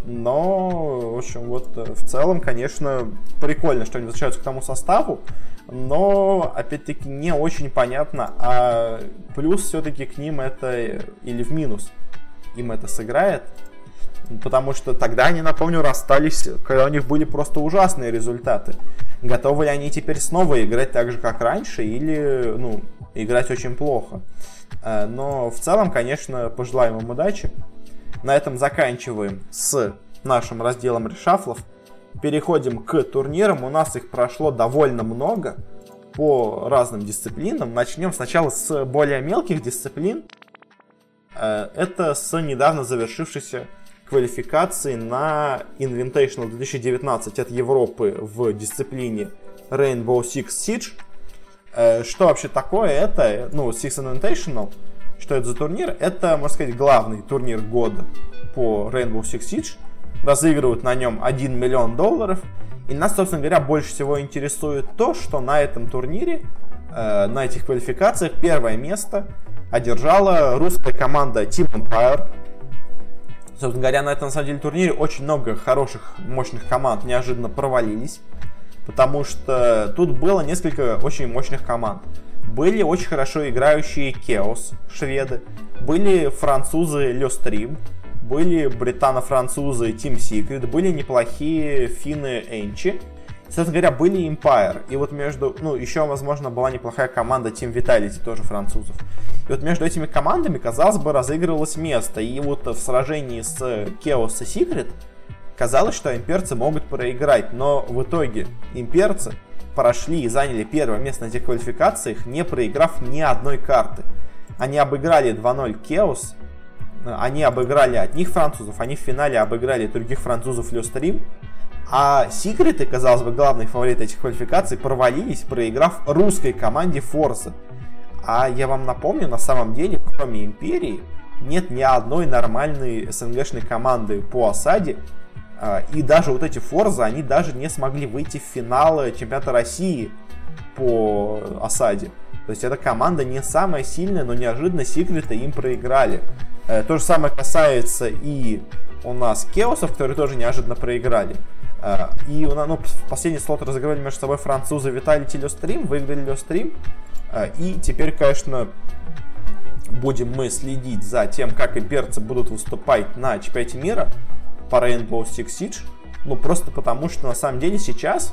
но, в общем, вот э, в целом, конечно, прикольно, что они возвращаются к тому составу, но, опять-таки, не очень понятно, а плюс все-таки к ним это или в минус им это сыграет, потому что тогда они, напомню, расстались, когда у них были просто ужасные результаты. Готовы ли они теперь снова играть так же, как раньше, или, ну, играть очень плохо? Э, но в целом, конечно, пожелаем им удачи. На этом заканчиваем с нашим разделом решафлов. Переходим к турнирам. У нас их прошло довольно много по разным дисциплинам. Начнем сначала с более мелких дисциплин. Э, это с недавно завершившейся квалификации на Invitational 2019 от Европы в дисциплине Rainbow Six Siege. Э, что вообще такое это? Ну, Six Invitational – что это за турнир? Это, можно сказать, главный турнир года по Rainbow Six Siege. Разыгрывают на нем 1 миллион долларов. И нас, собственно говоря, больше всего интересует то, что на этом турнире, э, на этих квалификациях первое место одержала русская команда Team Empire. Собственно говоря, на этом, на самом деле, турнире очень много хороших, мощных команд неожиданно провалились. Потому что тут было несколько очень мощных команд. Были очень хорошо играющие Chaos, шведы. Были французы Le Stream. Были британо-французы Team Secret. Были неплохие финны Энчи. Собственно говоря, были Empire. И вот между... Ну, еще, возможно, была неплохая команда Team Vitality, тоже французов. И вот между этими командами, казалось бы, разыгрывалось место. И вот в сражении с Chaos и Secret казалось, что имперцы могут проиграть. Но в итоге имперцы прошли и заняли первое место на этих квалификациях, не проиграв ни одной карты. Они обыграли 2-0 Chaos, они обыграли одних французов, они в финале обыграли других французов Люстрим, а секреты, казалось бы, главные фавориты этих квалификаций, провалились, проиграв русской команде Форса. А я вам напомню, на самом деле, кроме Империи, нет ни одной нормальной СНГшной команды по осаде. А, и даже вот эти Форза, они даже не смогли выйти в финал чемпионата России по осаде. То есть эта команда не самая сильная, но неожиданно секреты им проиграли. Э, то же самое касается и у нас Кеосов, которые тоже неожиданно проиграли. Э, и у нас, ну, последний слот разыгрывали между собой французы Виталий и Лёстрим, выиграли Лёстрим. Э, и теперь, конечно, будем мы следить за тем, как имперцы будут выступать на чемпионате мира по Rainbow Six Siege. Ну, просто потому что, на самом деле, сейчас,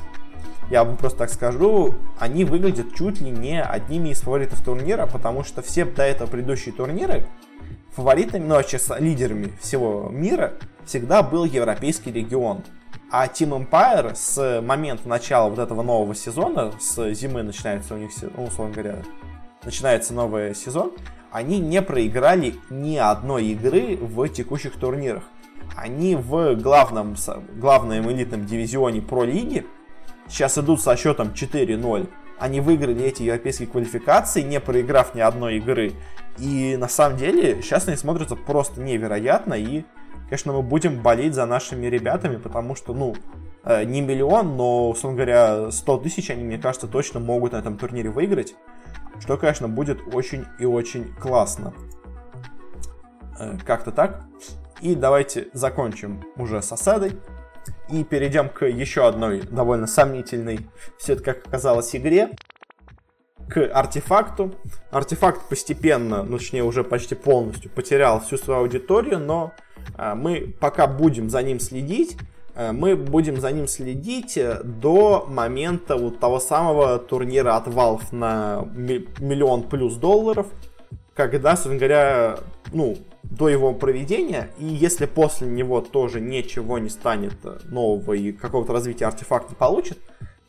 я вам просто так скажу, они выглядят чуть ли не одними из фаворитов турнира, потому что все до этого предыдущие турниры фаворитами, ну, вообще с лидерами всего мира всегда был европейский регион. А Team Empire с момента начала вот этого нового сезона, с зимы начинается у них, ну, условно говоря, начинается новый сезон, они не проиграли ни одной игры в текущих турнирах. Они в главном, главном элитном дивизионе Про Лиги сейчас идут со счетом 4-0. Они выиграли эти европейские квалификации, не проиграв ни одной игры. И на самом деле сейчас они смотрятся просто невероятно. И, конечно, мы будем болеть за нашими ребятами, потому что, ну, э, не миллион, но, условно говоря, 100 тысяч они, мне кажется, точно могут на этом турнире выиграть. Что, конечно, будет очень и очень классно. Э, как-то так. И давайте закончим уже с осадой. И перейдем к еще одной довольно сомнительной, все это как оказалось, игре. К артефакту. Артефакт постепенно, ну, точнее уже почти полностью потерял всю свою аудиторию, но э, мы пока будем за ним следить. Э, мы будем за ним следить э, до момента вот того самого турнира от Valve на миллион плюс долларов, когда, собственно говоря, ну, до его проведения, и если после него тоже ничего не станет нового и какого-то развития артефакта получит,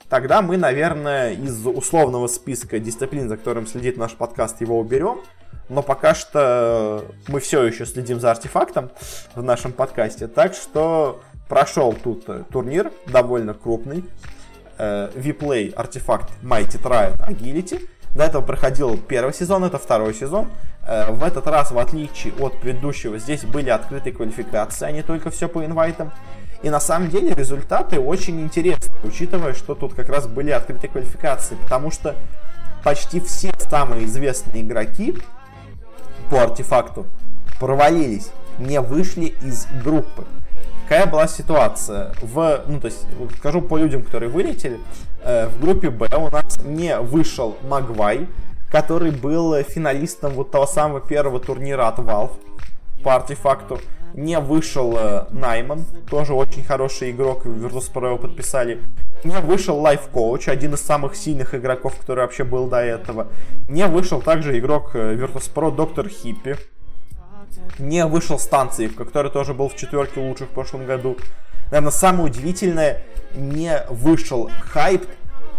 тогда мы, наверное, из условного списка дисциплин, за которым следит наш подкаст, его уберем. Но пока что мы все еще следим за артефактом в нашем подкасте. Так что прошел тут турнир довольно крупный. Э, Виплей артефакт Mighty Triad Agility. До этого проходил первый сезон, это второй сезон. Э, в этот раз, в отличие от предыдущего, здесь были открытые квалификации, а не только все по инвайтам. И на самом деле результаты очень интересны, учитывая, что тут как раз были открытые квалификации, потому что почти все самые известные игроки по артефакту провалились, не вышли из группы. Какая была ситуация? В, ну, то есть, скажу по людям, которые вылетели. Э, в группе Б у нас не вышел Магвай, который был финалистом вот того самого первого турнира от Valve по артефакту. Не вышел э, Найман, тоже очень хороший игрок, Virtus.pro его подписали. Не вышел Life Coach, один из самых сильных игроков, который вообще был до этого. Не вышел также игрок э, Virtus.pro Доктор Хиппи, не вышел станции, который тоже был в четверке лучших в прошлом году. Наверное, самое удивительное, не вышел хайп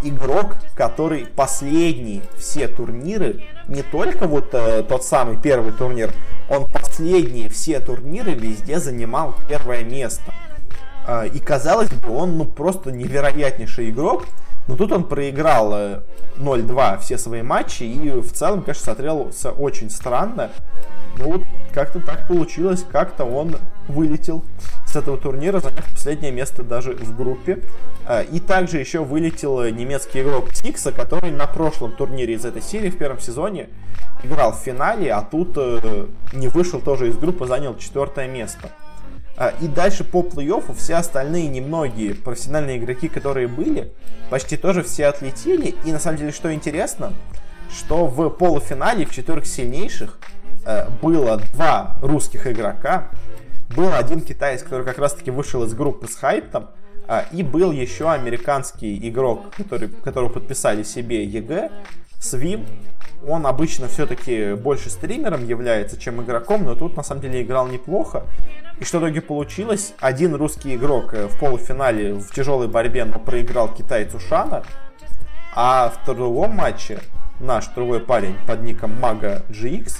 игрок, который последние все турниры, не только вот э, тот самый первый турнир, он последние все турниры везде занимал первое место. Э, и казалось бы, он ну просто невероятнейший игрок, но тут он проиграл 0-2 э, все свои матчи и в целом, конечно, смотрелся очень странно. Ну вот как-то так получилось, как-то он вылетел с этого турнира, заняв последнее место даже в группе. А, и также еще вылетел немецкий игрок Тикса, который на прошлом турнире из этой серии в первом сезоне играл в финале, а тут э, не вышел тоже из группы, занял четвертое место. А, и дальше по плей-оффу все остальные немногие профессиональные игроки, которые были, почти тоже все отлетели. И на самом деле, что интересно, что в полуфинале, в четверых сильнейших, э, было два русских игрока. Был один китаец, который как раз-таки вышел из группы с хайптом. А, и был еще американский игрок, который, которого подписали себе EG, Swim, он обычно все-таки больше стримером является, чем игроком, но тут на самом деле играл неплохо. И что в итоге получилось? Один русский игрок э, в полуфинале в тяжелой борьбе, но проиграл китайцу Шана. А в другом матче наш другой парень под ником Мага GX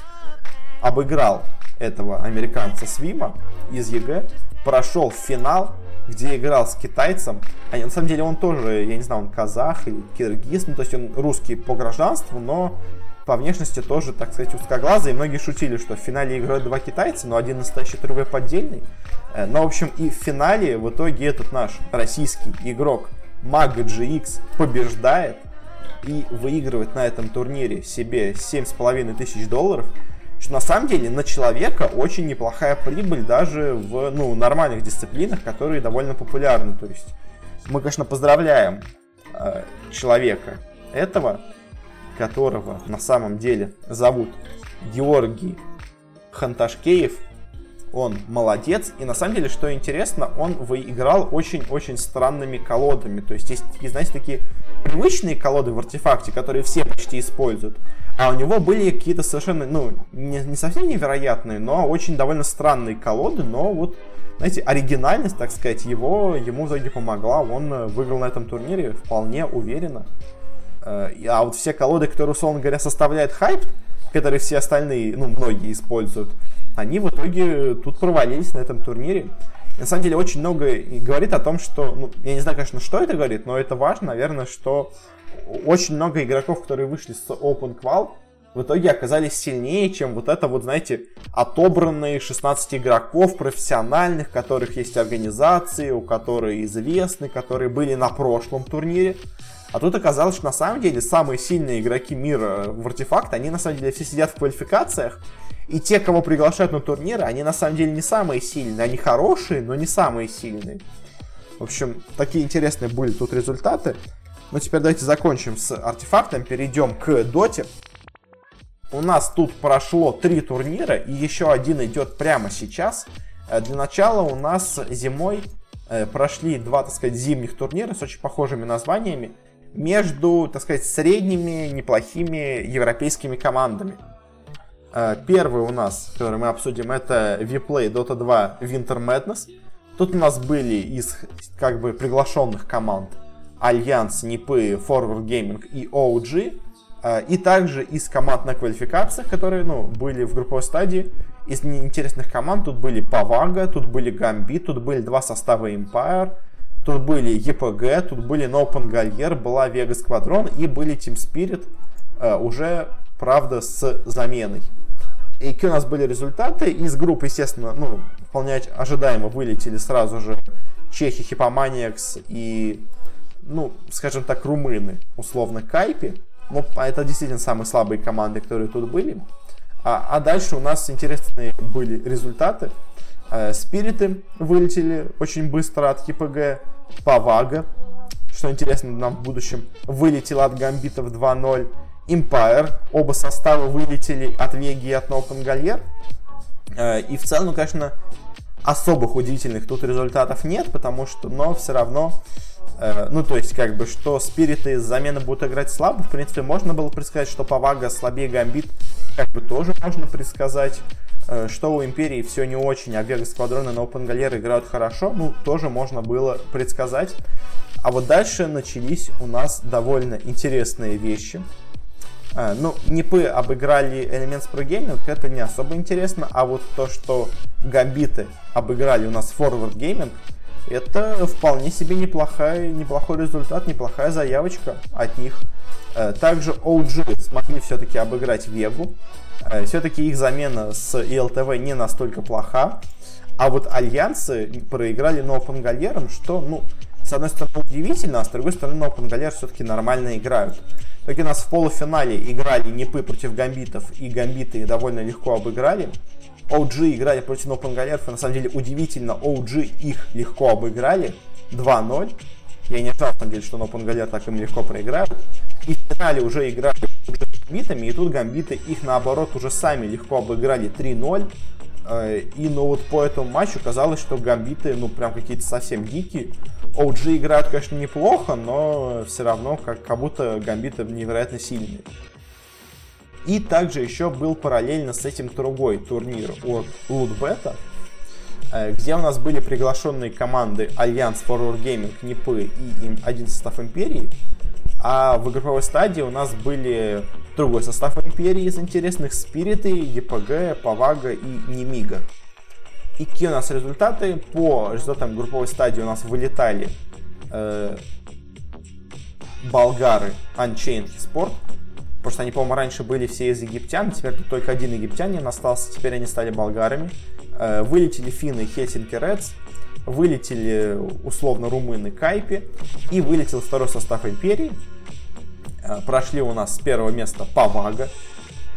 обыграл этого американца Swim а из EG прошел финал, где играл с китайцем. А на самом деле он тоже, я не знаю, он казах или киргиз, ну то есть он русский по гражданству, но по внешности тоже, так сказать, узкоглазый. И многие шутили, что в финале играют два китайца, но один настоящий, другой поддельный. Э, но, в общем, и в финале в итоге этот наш российский игрок Мага GX побеждает и выигрывает на этом турнире себе 7,5 тысяч долларов, что на самом деле на человека очень неплохая прибыль даже в ну, нормальных дисциплинах, которые довольно популярны. То есть мы, конечно, поздравляем э, человека этого, которого на самом деле зовут Георгий Ханташкеев – он молодец. И на самом деле, что интересно, он выиграл очень-очень странными колодами. То есть есть знаете, такие привычные колоды в артефакте, которые все почти используют. А у него были какие-то совершенно, ну, не, не совсем невероятные, но очень довольно странные колоды, но вот, знаете, оригинальность, так сказать, его, ему в итоге помогла. Он выиграл на этом турнире вполне уверенно. Э, а вот все колоды, которые, условно говоря, составляют хайп, которые все остальные, ну, многие используют, они в итоге тут провалились на этом турнире. На самом деле очень много говорит о том, что, ну, я не знаю, конечно, что это говорит, но это важно, наверное, что очень много игроков, которые вышли с Open Qual, в итоге оказались сильнее, чем вот это вот, знаете, отобранные 16 игроков профессиональных, которых есть организации, у которых известны, которые были на прошлом турнире. А тут оказалось, что на самом деле самые сильные игроки мира в артефакт, они на самом деле все сидят в квалификациях, и те, кого приглашают на турниры, они на самом деле не самые сильные. Они хорошие, но не самые сильные. В общем, такие интересные были тут результаты. Ну, теперь давайте закончим с артефактом, перейдем к доте. У нас тут прошло три турнира, и еще один идет прямо сейчас. Э, для начала у нас зимой э, прошли два, так сказать, зимних турнира с очень похожими названиями между, так сказать, средними, неплохими европейскими командами. Э, первый у нас, который мы обсудим, это Vplay Dota 2 Winter Madness. Тут у нас были из как бы приглашенных команд Альянс, НИПы, Forward Gaming и OG. Э, и также из команд на квалификациях, которые ну, были в групповой стадии. Из интересных команд тут были Pavaga, тут были Gambit, тут были два состава Empire, тут были EPG, тут были Nopen Gallier, была Vega Squadron и были Team Spirit, э, уже, правда, с заменой. И какие у нас были результаты? Из группы, естественно, ну, вполне ожидаемо вылетели сразу же чехи, Хипоманиакс и, ну, скажем так, румыны, условно, Кайпи. Ну, это действительно самые слабые команды, которые тут были. А, а дальше у нас интересные были результаты. Э, спириты вылетели очень быстро от КПГ. Павага, что интересно нам в будущем, вылетел от Гамбитов 2-0. Empire. Оба состава вылетели от Веги и от Нопенгальер. Э, и в целом, ну, конечно, особых удивительных тут результатов нет, потому что, но все равно, ну, то есть, как бы, что спириты из замены будут играть слабо, в принципе, можно было предсказать, что Павага слабее Гамбит, как бы тоже можно предсказать, э, что у Империи все не очень, а Вега Сквадроны на Open Galera играют хорошо, ну, тоже можно было предсказать. А вот дальше начались у нас довольно интересные вещи. А, ну, НИПы обыграли Elements Pro это не особо интересно, а вот то, что Гамбиты обыграли у нас Forward Gaming, это вполне себе неплохой, неплохой результат, неплохая заявочка от них. Э, также OG смогли все-таки обыграть Вегу. Э, все-таки их замена с ELTV не настолько плоха. А вот альянсы проиграли на Open что, ну, с одной стороны удивительно, а с другой стороны Open все-таки нормально играют. Как у нас в полуфинале играли Непы против Гамбитов, и Гамбиты довольно легко обыграли. OG играли против Нопангалеров, и на самом деле удивительно, OG их легко обыграли 2-0. Я не ожидал, на самом деле, что Нопангалер так им легко проиграют. И в финале уже играли уже с Гамбитами, и тут Гамбиты их наоборот уже сами легко обыграли 3-0. Э, и ну вот по этому матчу казалось, что гамбиты, ну прям какие-то совсем дикие. OG играют, конечно, неплохо, но все равно как, как будто гамбиты невероятно сильные. И также еще был параллельно с этим другой турнир от Loot.bet а, э, где у нас были приглашенные команды Alliance Forward Gaming, НИПы и один состав Империи. А в групповой стадии у нас были другой состав Империи из интересных Спириты, ЕПГ, Pavaga и Nemiga. И какие у нас результаты? По результатам групповой стадии у нас вылетали э, болгары Unchained Sport, потому что они, по-моему, раньше были все из египтян, теперь тут только один египтянин остался, теперь они стали болгарами. Э, вылетели финны Хельсинки Редс, вылетели условно румыны Кайпи и вылетел второй состав Империи. Э, прошли у нас с первого места Павага,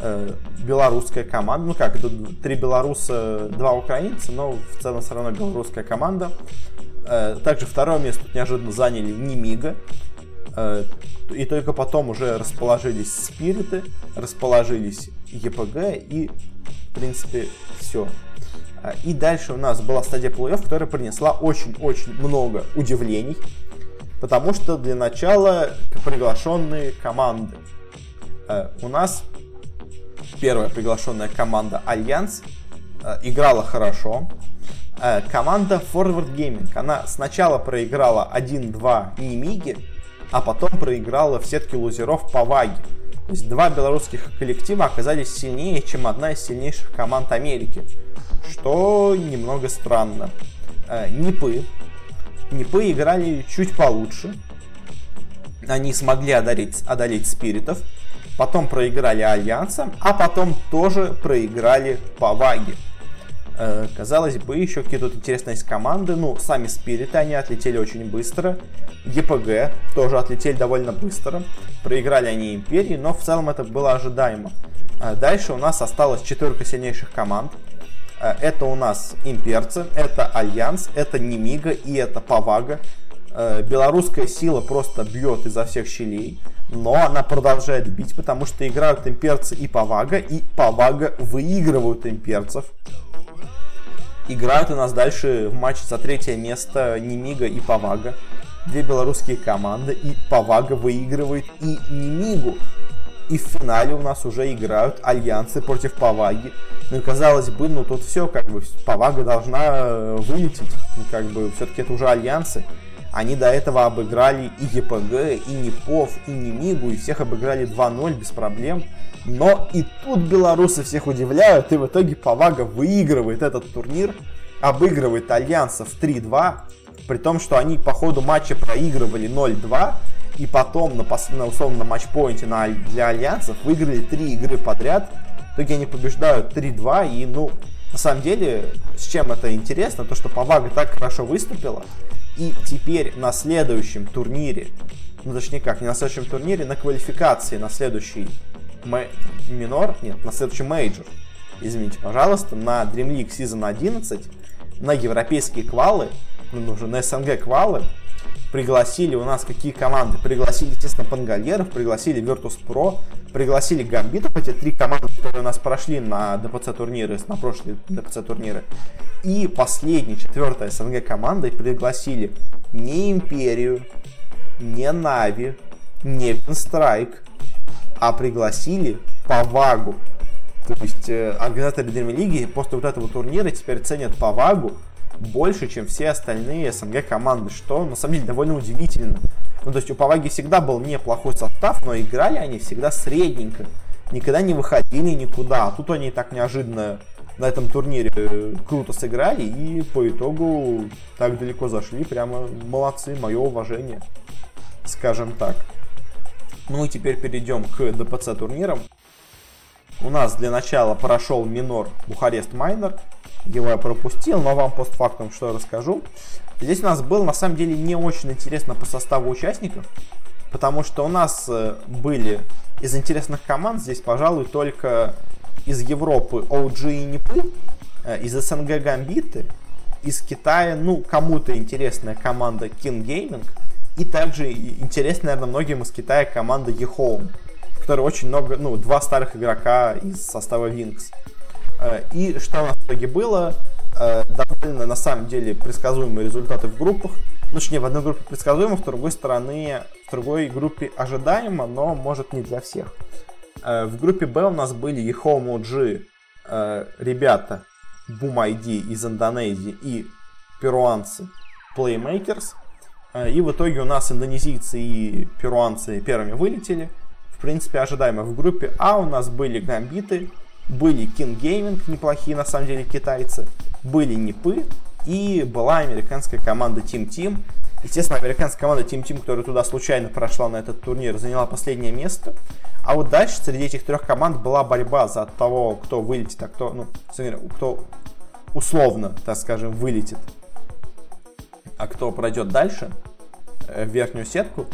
э, белорусская команда. Ну как, три белоруса, два украинца, но в целом все равно белорусская команда. Также второе место неожиданно заняли Nemiga. И только потом уже расположились Спириты, расположились ЕПГ и, в принципе, все. А, и дальше у нас была стадия плей-офф, которая принесла очень-очень много удивлений, потому что для начала приглашенные команды. А, у нас первая приглашенная команда Альянс а, играла хорошо. Команда Forward Gaming, она сначала проиграла 1-2 Немиги, а потом проиграла в сетке лузеров по Ваге. То есть два белорусских коллектива оказались сильнее, чем одна из сильнейших команд Америки что немного странно. Э, Нипы. Нипы играли чуть получше. Они смогли одолеть, одолеть спиритов. Потом проиграли Альянсом, а потом тоже проиграли Pavaga е. Э, казалось бы, еще какие-то тут интересные есть команды. Ну, сами спириты, они отлетели очень быстро. ЕПГ тоже отлетели довольно быстро. Проиграли они Империи, но в целом это было ожидаемо. Э, дальше у нас осталось четверка сильнейших команд. Э, это у нас имперцы, это Альянс, это Nemiga и это Pavaga. Белорусская сила просто бьет изо всех щелей, но она продолжает бить, потому что играют имперцы и Павага, и Павага выигрывают имперцев. Играют у нас дальше в матче за третье место Немига и Павага. Две белорусские команды, и Павага выигрывает и Немигу. И в финале у нас уже играют альянсы против Паваги. Ну и казалось бы, ну тут все, как бы, Павага должна э, вылететь. Ну как бы, все-таки это уже альянсы. Они до этого обыграли и ЕПГ, и Непов, и Немигу, и всех обыграли 2-0 без проблем. Но и тут белорусы всех удивляют, и в итоге Павага выигрывает этот турнир, обыгрывает альянсов 3-2, при том, что они по ходу матча проигрывали 0-2, и потом на, на условно на матчпоинте на, для альянсов выиграли три игры подряд. В итоге они побеждают 3-2 и, ну, на самом деле, с чем это интересно, то что Pavaga так хорошо выступила, и теперь на следующем турнире, ну точнее как, не на следующем турнире, на квалификации на следующий минор, нет, на следующий мейджор, извините, пожалуйста, на Dream League Season 11, на европейские квалы, ну, уже на СНГ квалы, пригласили у нас какие команды? Пригласили, естественно, Пангольеров, пригласили Virtus.pro, пригласили Гамбитов, эти три команды, которые у нас прошли на ДПЦ турниры, на прошлые ДПЦ турниры. И последняя, четвертая СНГ команда пригласили не Империю, не Нави, не Винстрайк, а пригласили Павагу. То есть э, организаторы Dream Лиги после вот этого турнира теперь ценят Павагу больше, чем все остальные СНГ команды, что на самом деле довольно удивительно. Ну, то есть у Паваги всегда был неплохой состав, но играли они всегда средненько. Никогда не выходили никуда. А тут они так неожиданно на этом турнире э, круто сыграли и по итогу так далеко зашли. Прямо молодцы, мое уважение, скажем так. Ну и теперь перейдем к ДПЦ турнирам. У нас для начала прошел минор Бухарест Майнер. Его я пропустил, но вам постфактум что расскажу. Здесь у нас было на самом деле не очень интересно по составу участников, потому что у нас э, были из интересных команд здесь, пожалуй, только из Европы OG и Нипы, э, из СНГ Гамбиты, из Китая, ну, кому-то интересная команда King Gaming, и также интересная, наверное, многим из Китая команда в которой очень много, ну, два старых игрока из состава Wings. Э, и что у нас в итоге было? Э, довольно, на самом деле, предсказуемые результаты в группах. Ну, точнее, в одной группе предсказуемо, в другой стороны, в другой группе ожидаемо, но, может, не для всех. Э, в группе Б у нас были Ехому G, ребята ID из Индонезии и перуанцы Playmakers. Э, и в итоге у нас индонезийцы и перуанцы первыми вылетели. В принципе, ожидаемо. В группе А у нас были гамбиты, были King Gaming, неплохие на самом деле китайцы, были Нипы и была американская команда Team Team. Естественно, американская команда Team Team, которая туда случайно прошла на этот турнир, заняла последнее место. А вот дальше среди этих трех команд была борьба за того, кто вылетит, а кто, ну, кто условно, так скажем, вылетит, а кто пройдет дальше э, в верхнюю сетку.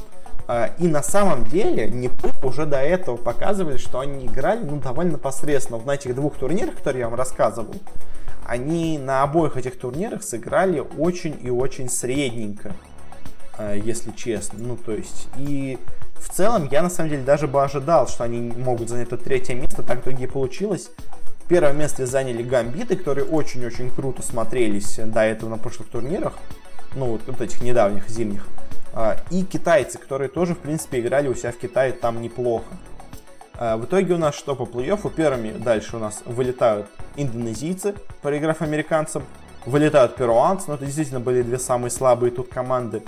А, и на самом деле Непу уже до этого показывали, что они играли ну, довольно посредственно. На этих двух турнирах, которые я вам рассказывал, они на обоих этих турнирах сыграли очень и очень средненько. Э, если честно. Ну, то есть, и в целом я на самом деле даже бы ожидал, что они могут занять это третье место, так в итоге получилось. Первое место заняли Гамбиты, которые очень-очень круто смотрелись до этого на прошлых турнирах, ну вот, вот этих недавних, зимних. А, и китайцы, которые тоже, в принципе, играли у себя в Китае там неплохо. А, в итоге у нас что по плей-оффу? Первыми дальше у нас вылетают индонезийцы, проиграв американцам. Вылетают перуанцы, но это действительно были две самые слабые тут команды.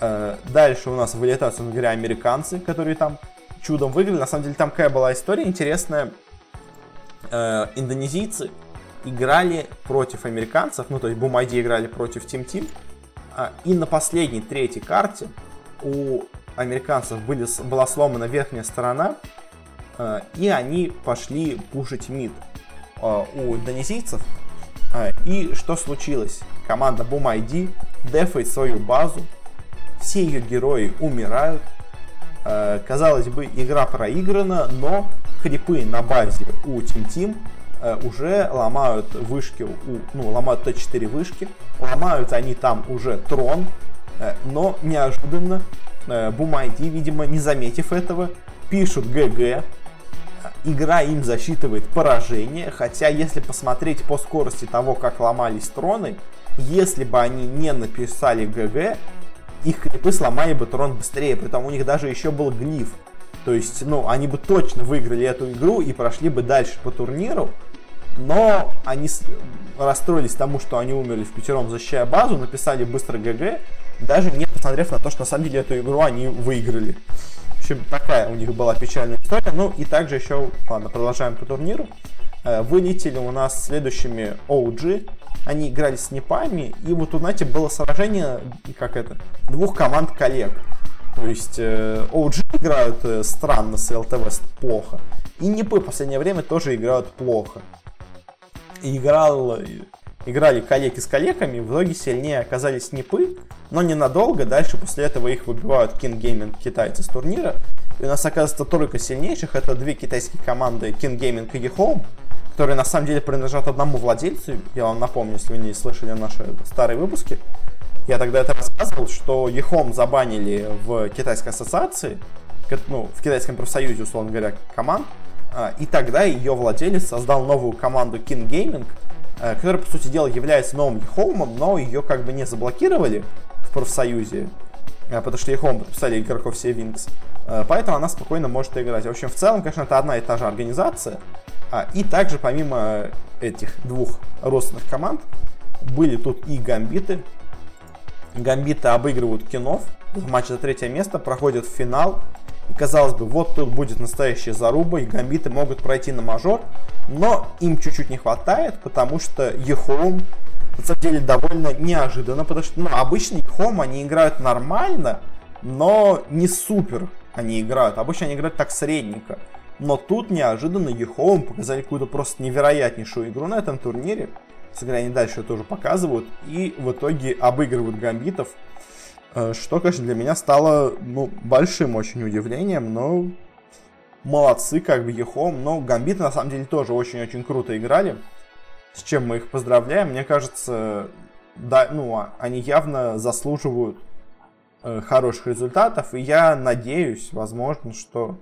Э, дальше у нас вылетают, собственно говоря, американцы, которые там чудом выиграли. На самом деле там какая была история интересная. Индонезийцы играли против американцев, ну то есть Бумайди играли против Тим Тим. А, и на последней, третьей карте у американцев были, была сломана верхняя сторона, э, и они пошли пушить мид у индонезийцев. И что случилось? Команда Бумайди дефает свою базу, все ее герои умирают. Казалось бы, игра проиграна, но крипы на базе у Тим э, уже ломают вышки, ну, ломают Т4 вышки, ломают они там уже трон, э, но неожиданно Бумайди, видимо, не заметив этого, пишут GG, игра им засчитывает поражение, хотя если посмотреть по скорости того, как ломались троны, если бы они не написали GG, их крипы сломали бы трон быстрее, при том у них даже еще был глиф. То есть, ну, они бы точно выиграли эту игру и прошли бы дальше по турниру, но они расстроились тому, что они умерли впятером, защищая базу, написали быстро GG, даже не посмотрев на то, что на самом деле эту игру они выиграли. В общем, такая у них была печальная история. Ну и также еще, ладно, продолжаем по турниру. Э, вылетели у нас следующими OG, они играли с непами, и вот, знаете, было сражение, как это, двух команд коллег. То есть э, OG играют э, странно с ЛТВ плохо, и Непы в последнее время тоже играют плохо. Играл, играли коллеги с коллегами, в итоге сильнее оказались Непы, но ненадолго, дальше после этого их выбивают King Gaming китайцы с турнира, и у нас оказывается только сильнейших, это две китайские команды King Gaming и Home, которые на самом деле принадлежат одному владельцу. Я вам напомню, если вы не слышали наши старые выпуски. Я тогда это рассказывал, что Ехом забанили в китайской ассоциации, ну, в китайском профсоюзе, условно говоря, команд. А, и тогда ее владелец создал новую команду King Gaming, э, которая, по сути дела, является новым Ехомом, но ее как бы не заблокировали в профсоюзе, э, потому что Ехом подписали игроков все Wings. Э, поэтому она спокойно может играть. В общем, в целом, конечно, это одна и та же организация. А, и также помимо этих двух родственных команд были тут и гамбиты. Гамбиты обыгрывают кинов. Матч за третье место проходит в финал. И казалось бы, вот тут будет настоящая заруба, и гамбиты могут пройти на мажор. Но им чуть-чуть не хватает, потому что eHome на самом деле довольно неожиданно, потому что ну, обычно eHome они играют нормально, но не супер они играют. Обычно они играют так средненько. Но тут неожиданно eHome показали какую-то просто невероятнейшую игру на этом турнире. Сыграли они дальше тоже показывают. И в итоге обыгрывают гамбитов. Э, что, конечно, для меня стало ну, большим очень удивлением. Но молодцы как бы eHome. Но гамбиты на самом деле тоже очень-очень круто играли. С чем мы их поздравляем. Мне кажется, да, ну, а, они явно заслуживают э, хороших результатов. И я надеюсь, возможно, что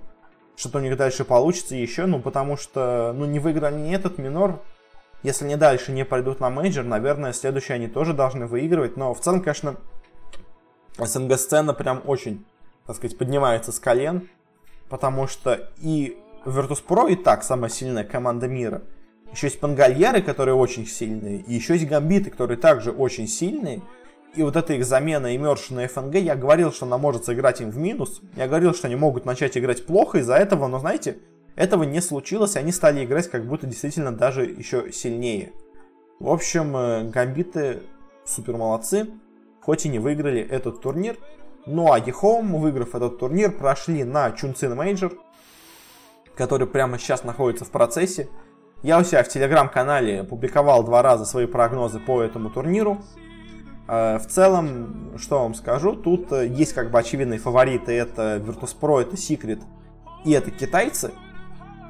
что-то у них дальше получится еще, ну, потому что, ну, не выиграли не этот минор, если они дальше не пойдут на major, наверное, следующие они тоже должны выигрывать, но в целом, конечно, СНГ-сцена прям очень, так сказать, поднимается с колен, потому что и Virtus.pro и так самая сильная команда мира. Еще есть Пангальеры, которые очень сильные, и еще есть Гамбиты, которые также очень сильные. и вот эта их замена Immersion на ФНГ, я говорил, что она может сыграть им в минус. Я говорил, что они могут начать играть плохо из-за этого, но знаете, этого не случилось, и они стали играть как будто действительно даже еще сильнее. В общем, э, гамбиты супер молодцы, хоть и не выиграли этот турнир. Ну а eHome, выиграв этот турнир, прошли на Чунцин Major, который прямо сейчас находится в процессе. Я у себя в телеграм-канале публиковал два раза свои прогнозы по этому турниру. Э, в целом, что вам скажу, тут э, есть как бы очевидные фавориты. Это Virtus.pro, это Secret и это китайцы,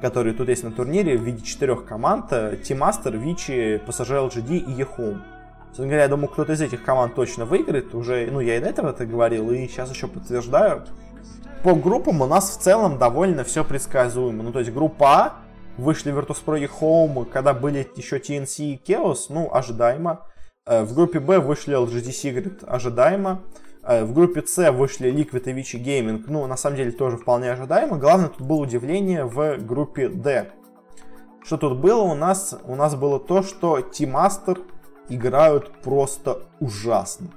которые тут есть на турнире в виде четырех команд. Team Master, Vici, PSG LGD и Yehome. Собственно говоря, я думаю, кто-то из этих команд точно выиграет. Уже, ну, я и до этого это говорил, и сейчас еще подтверждаю. По группам у нас в целом довольно все предсказуемо. Ну, то есть группа А, вышли Virtus.pro Home, когда были еще TNC и Chaos, ну, ожидаемо. Э, в группе Б вышли LGD Secret, ожидаемо. Э, в группе С вышли Liquid и Vici Gaming, ну, на самом деле тоже вполне ожидаемо. Главное, тут было удивление в группе D. Что тут было у нас? У нас было то, что Team Master играют просто ужасно.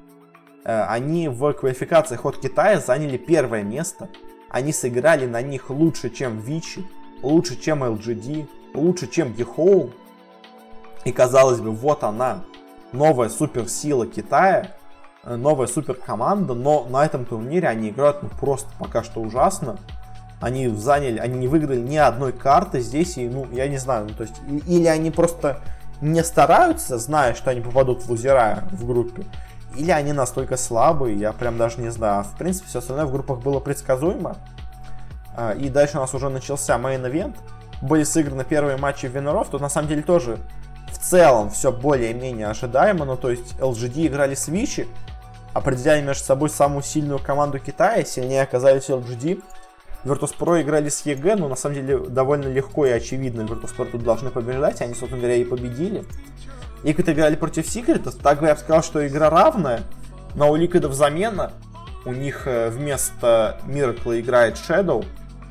Э, они в квалификациях от Китая заняли первое место. Они сыграли на них лучше, чем Vici, лучше, чем LGD, лучше, чем Yehoo. И казалось бы, вот она, новая суперсила Китая, э, новая суперкоманда, но на этом турнире они играют ну, просто пока что ужасно. Они заняли, они не выиграли ни одной карты здесь, и, ну, я не знаю, ну, то есть, или они просто не стараются, зная, что они попадут в лузера в группе, или они настолько слабые, я прям даже не знаю. В принципе, все остальное в группах было предсказуемо. А, и дальше у нас уже начался main event. Были сыграны первые матчи winner ов. Тут на самом деле тоже в целом все более-менее ожидаемо. Ну, то есть LGD играли с Vici, определяли между собой самую сильную команду Китая. Сильнее оказались LGD. Virtus.pro играли с EG, но на самом деле довольно легко и очевидно Virtus.pro тут должны побеждать. Они, собственно говоря, и победили. Liquid играли против Секретов. Так бы я сказал, что игра равная. Но у Ликвидов замена. У них э, вместо Миракла играет Shadow.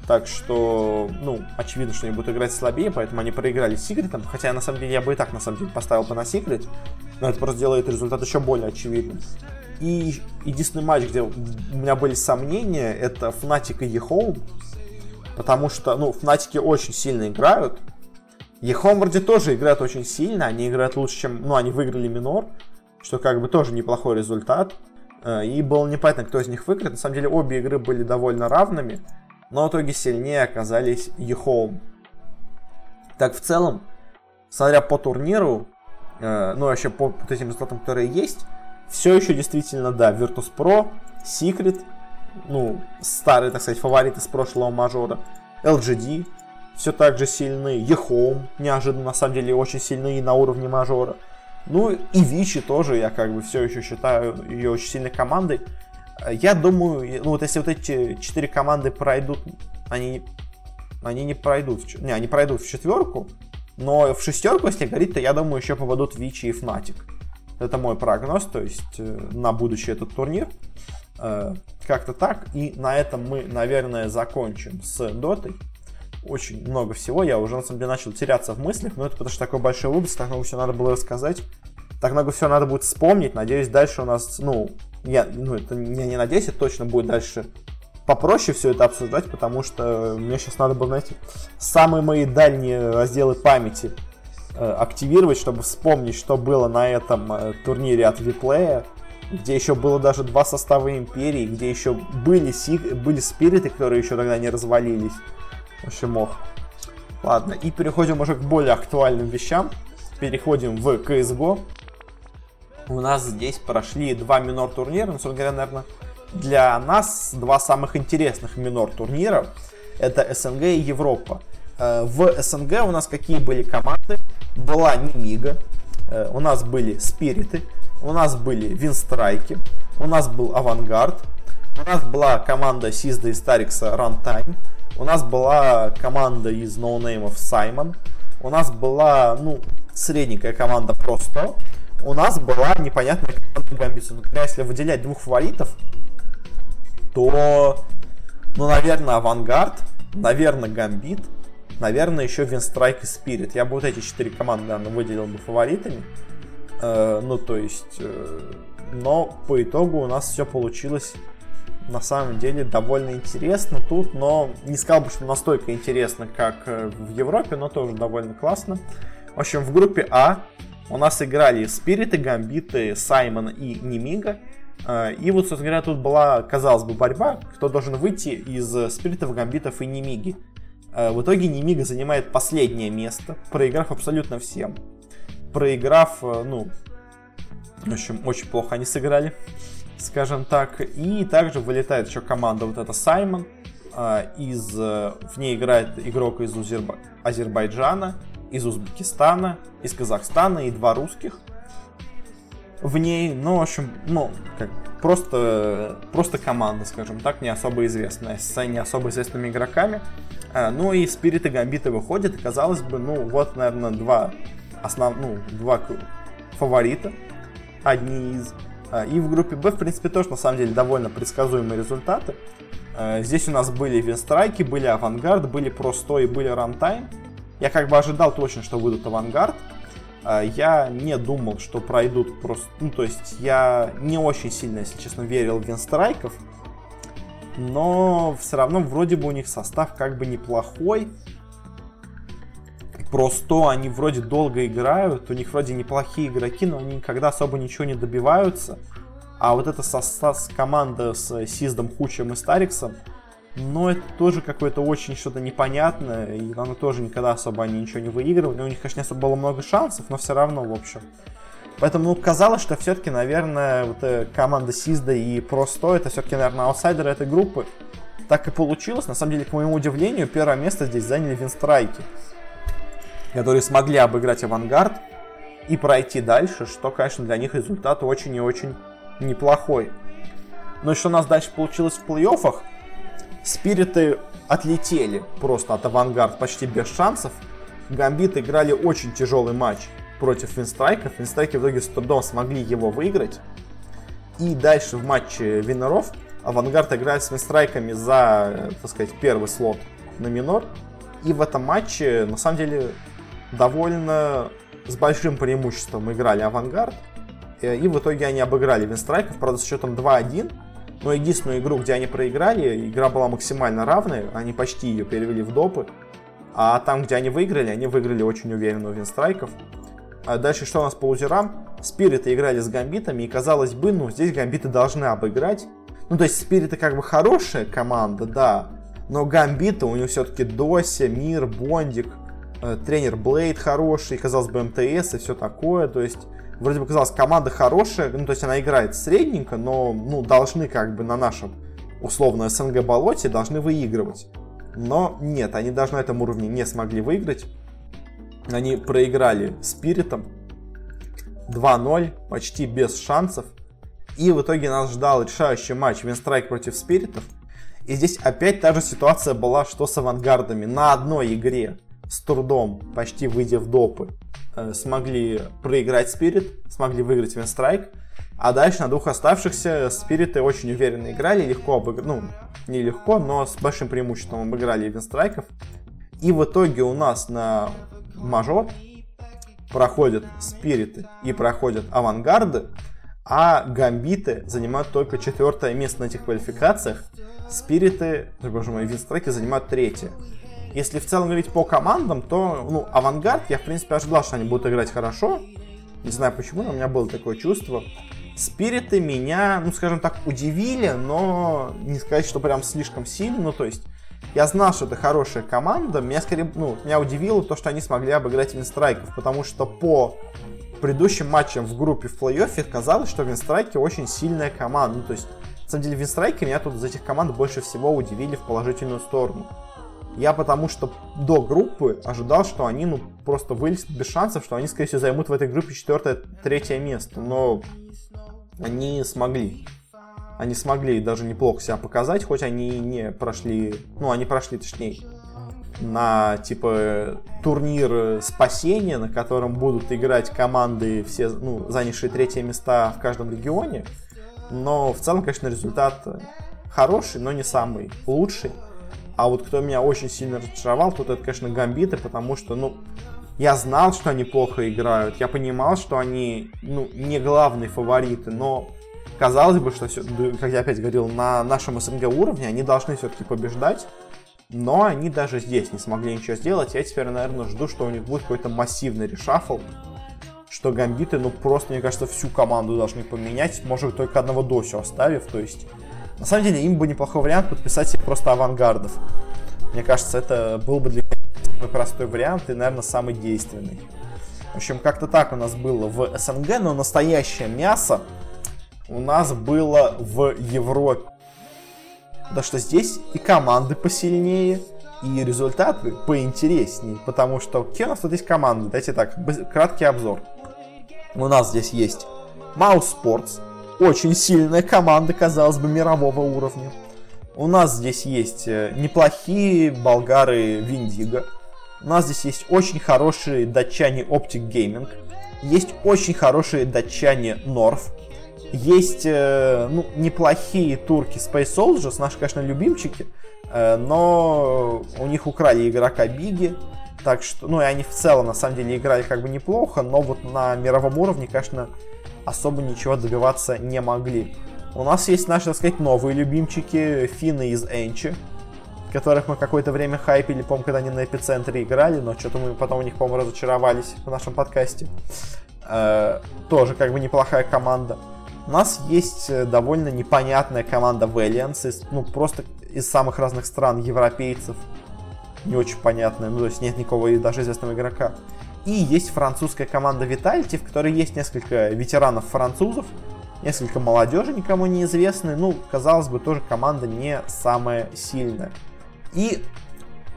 Так что, ну, очевидно, что они будут играть слабее, поэтому они проиграли с Секретом. Хотя, на самом деле, я бы и так, на самом деле, поставил бы на Секрет. Но это просто делает результат еще более очевидным. И единственный матч, где у меня были сомнения, это Fnatic и eHome. Потому что, ну, Fnatic очень сильно играют. eHome вроде тоже играют очень сильно. Они играют лучше, чем... Ну, они выиграли минор. Что как бы тоже неплохой результат. Э, и было непонятно, кто из них выиграет. На самом деле, обе игры были довольно равными но в итоге сильнее оказались eHome. Так, в целом, смотря по турниру, э, ну, вообще по, по этим результатам, которые есть, все еще действительно, да, Virtus.pro, Secret, ну, старые, так сказать, фавориты с прошлого мажора, LGD, все так же сильны, eHome, неожиданно, на самом деле, очень сильны и на уровне мажора. Ну, и Vici тоже, я как бы все еще считаю ее очень сильной командой. Я думаю, ну вот если вот эти четыре команды пройдут, они, они не пройдут, не, они пройдут в четверку, но в шестерку, если говорить, то я думаю, еще попадут Вичи и Фнатик. Это мой прогноз, то есть э, на будущий этот турнир. Э, как-то так. И на этом мы, наверное, закончим с Дотой. Очень много всего. Я уже на самом деле начал теряться в мыслях, но это потому что такой большой выпуск, так много всего надо было рассказать. Так много всего надо будет вспомнить. Надеюсь, дальше у нас, ну, я, ну, это не, не надеюсь, это точно будет дальше попроще все это обсуждать, потому что мне сейчас надо было, знаете, самые мои дальние разделы памяти активировать, чтобы вспомнить, что было на этом э, турнире от Виплея, где еще было даже два состава Империи, где еще были, си, были спириты, которые еще тогда не развалились. В общем, ох. Ладно, и переходим уже к более актуальным вещам. Переходим в CSGO у нас здесь прошли два минор турнира, ну, собственно говоря, наверное, для нас два самых интересных минор турнира это СНГ и Европа. Э, в СНГ у нас какие были команды? Была Немига, э, у нас были Спириты, у нас были Винстрайки, у нас был Авангард, у нас была команда Сизда и Старикса Runtime, у нас была команда из ноунеймов Саймон, у нас была, ну, средненькая команда Просто, у нас была непонятная команда Гамбиса. Ну, если выделять двух фаворитов, то, ну, наверное, Авангард, наверное, Гамбит, наверное, еще Винстрайк и Спирит. Я бы вот эти четыре команды, наверное, выделил бы фаворитами. Э, ну, то есть, э, но по итогу у нас все получилось на самом деле довольно интересно тут, но не сказал бы, что настолько интересно, как э, в Европе, но тоже довольно классно. В общем, в группе А у нас играли Спириты, Гамбиты, Саймон и Немига. Э, и вот, собственно говоря, тут была, казалось бы, борьба, кто должен выйти из Спиритов, Гамбитов и Немиги. Э, в итоге Немига занимает последнее место, проиграв абсолютно всем. Проиграв, ну, в общем, очень плохо они сыграли скажем так. И также вылетает еще команда вот эта Саймон. А, из, э, в ней играет игрок из Узерба, Азербайджана, из Узбекистана, из Казахстана и два русских в ней. Ну, в общем, ну, как, просто, просто команда, скажем так, не особо известная, с не особо известными игроками. А, ну и Спирит и Гамбиты выходят, и казалось бы, ну, вот, наверное, два основ, ну, два фаворита. Одни из а, и в группе Б, в принципе, тоже, на самом деле, довольно предсказуемые результаты. А, здесь у нас были Винстрайки, были AVANGAR, были pro100 и были Runtime. Я как бы ожидал точно, что выйдут AVANGAR. А, я не думал, что пройдут pro100... Ну, то есть я не очень сильно, если честно, верил в Винстрайков. Но все равно вроде бы у них состав как бы неплохой. Просто они вроде долго играют, у них вроде неплохие игроки, но они никогда особо ничего не добиваются. А вот эта состав, команда с Сиздом, Хучем и Стариксом, но это тоже какое-то очень что-то непонятное, и оно тоже никогда особо они ничего не выигрывали. У них, конечно, не особо было много шансов, но все равно, в общем. Поэтому ну, казалось, что все-таки, наверное, вот э, команда Сизда и Просто это все-таки, наверное, аутсайдеры этой группы. Так и получилось. На самом деле, к моему удивлению, первое место здесь заняли Винстрайки которые смогли обыграть авангард и пройти дальше, что, конечно, для них результат очень и очень неплохой. Но что у нас дальше получилось в плей-оффах? Спириты отлетели просто от авангард почти без шансов. Гамбиты играли очень тяжелый матч против Винстрайков. Винстрайки в итоге с трудом смогли его выиграть. И дальше в матче Виноров Авангард играет с Винстрайками за, так сказать, первый слот на минор. И в этом матче, на самом деле, довольно с большим преимуществом играли Авангард. Э, и в итоге они обыграли Винстрайков, правда, с счетом 2-1. Но единственную игру, где они проиграли, игра была максимально равная, они почти ее перевели в допы. А там, где они выиграли, они выиграли очень уверенно у Винстрайков. А дальше что у нас по лузерам? Спириты играли с гамбитами, и казалось бы, ну, здесь гамбиты должны обыграть. Ну, то есть Спириты как бы хорошая команда, да, но гамбиты, у них все-таки Дося, Мир, Бондик, Э, тренер Блейд хороший, казалось бы, МТС и все такое, то есть вроде бы казалось, команда хорошая, ну, то есть она играет средненько, но, ну, должны как бы на нашем условно СНГ болоте должны выигрывать. Но нет, они даже на этом уровне не смогли выиграть. Они проиграли Спиритом 2-0, почти без шансов. И в итоге нас ждал решающий матч Винстрайк против Спиритов. И здесь опять та же ситуация была, что с авангардами. На одной игре с трудом, почти выйдя в допы, смогли проиграть Спирит, смогли выиграть Винстрайк. А дальше на двух оставшихся Спириты очень уверенно играли, легко обыграли, ну, не легко, но с большим преимуществом обыграли Винстрайков. И в итоге у нас на мажор проходят Спириты и проходят Авангарды, а Гамбиты занимают только четвертое место на этих квалификациях. Спириты, боже мой, Винстрайки занимают третье. Если в целом говорить по командам, то, ну, Авангард, я, в принципе, ожидал, что они будут играть хорошо. Не знаю почему, но у меня было такое чувство. Спириты меня, ну, скажем так, удивили, но не сказать, что прям слишком сильно. Ну, то есть, я знал, что это хорошая команда. Меня скорее, ну, меня удивило то, что они смогли обыграть Винстрайков, потому что по предыдущим матчам в группе в плей-оффе казалось, что Винстрайки очень сильная команда. Ну, то есть, на самом деле, Винстрайки меня тут из этих команд больше всего удивили в положительную сторону. Я потому что до группы ожидал, что они ну просто вылезут без шансов, что они, скорее всего, займут в этой группе четвертое, третье место. Но они смогли. Они смогли даже неплохо себя показать, хоть они не прошли, ну, они прошли, точнее, на, типа, турнир спасения, на котором будут играть команды, все, ну, занявшие третье места в каждом регионе. Но в целом, конечно, результат хороший, но не самый лучший. А вот кто меня очень сильно разочаровал, тут это, конечно, гамбиты, потому что, ну, я знал, что они плохо играют, я понимал, что они, ну, не главные фавориты, но казалось бы, что, как я опять говорил, на нашем СНГ уровне они должны все-таки побеждать, но они даже здесь не смогли ничего сделать. Я теперь, наверное, жду, что у них будет какой-то массивный решафл, что гамбиты, ну, просто, мне кажется, всю команду должны поменять, может, только одного Досю оставив, то есть... На самом деле, им бы неплохой вариант подписать себе просто авангардов. Мне кажется, это был бы для меня самый простой вариант и, наверное, самый действенный. В общем, как-то так у нас было в СНГ, но настоящее мясо у нас было в Европе. Потому что здесь и команды посильнее, и результаты поинтереснее. Потому что какие у нас тут есть команды? Дайте так, краткий обзор. У нас здесь есть Mouse Sports, очень сильная команда, казалось бы, мирового уровня. У нас здесь есть э, неплохие болгары Виндиго. У нас здесь есть очень хорошие датчане Optic Gaming. Есть очень хорошие датчане North. Есть э, ну, неплохие турки Space Soldiers, наши, конечно, любимчики. Э, но у них украли игрока Биги. Так что, ну и они в целом, на самом деле, играли как бы неплохо, но вот на мировом уровне, конечно, особо ничего добиваться не могли. У нас есть наши, так сказать, новые любимчики, финны из Энчи, которых мы какое-то время хайпили, помню, когда они на эпицентре играли, но что-то мы потом у них, по-моему, разочаровались в нашем подкасте. Э, тоже как бы неплохая команда. У нас есть э, довольно непонятная команда Valiance, из, ну, просто из самых разных стран европейцев не очень понятная, ну, то есть нет никакого даже известного игрока. И есть французская команда Vitality, в которой есть несколько ветеранов французов, несколько молодежи никому не известные, ну, казалось бы, тоже команда не самая сильная. И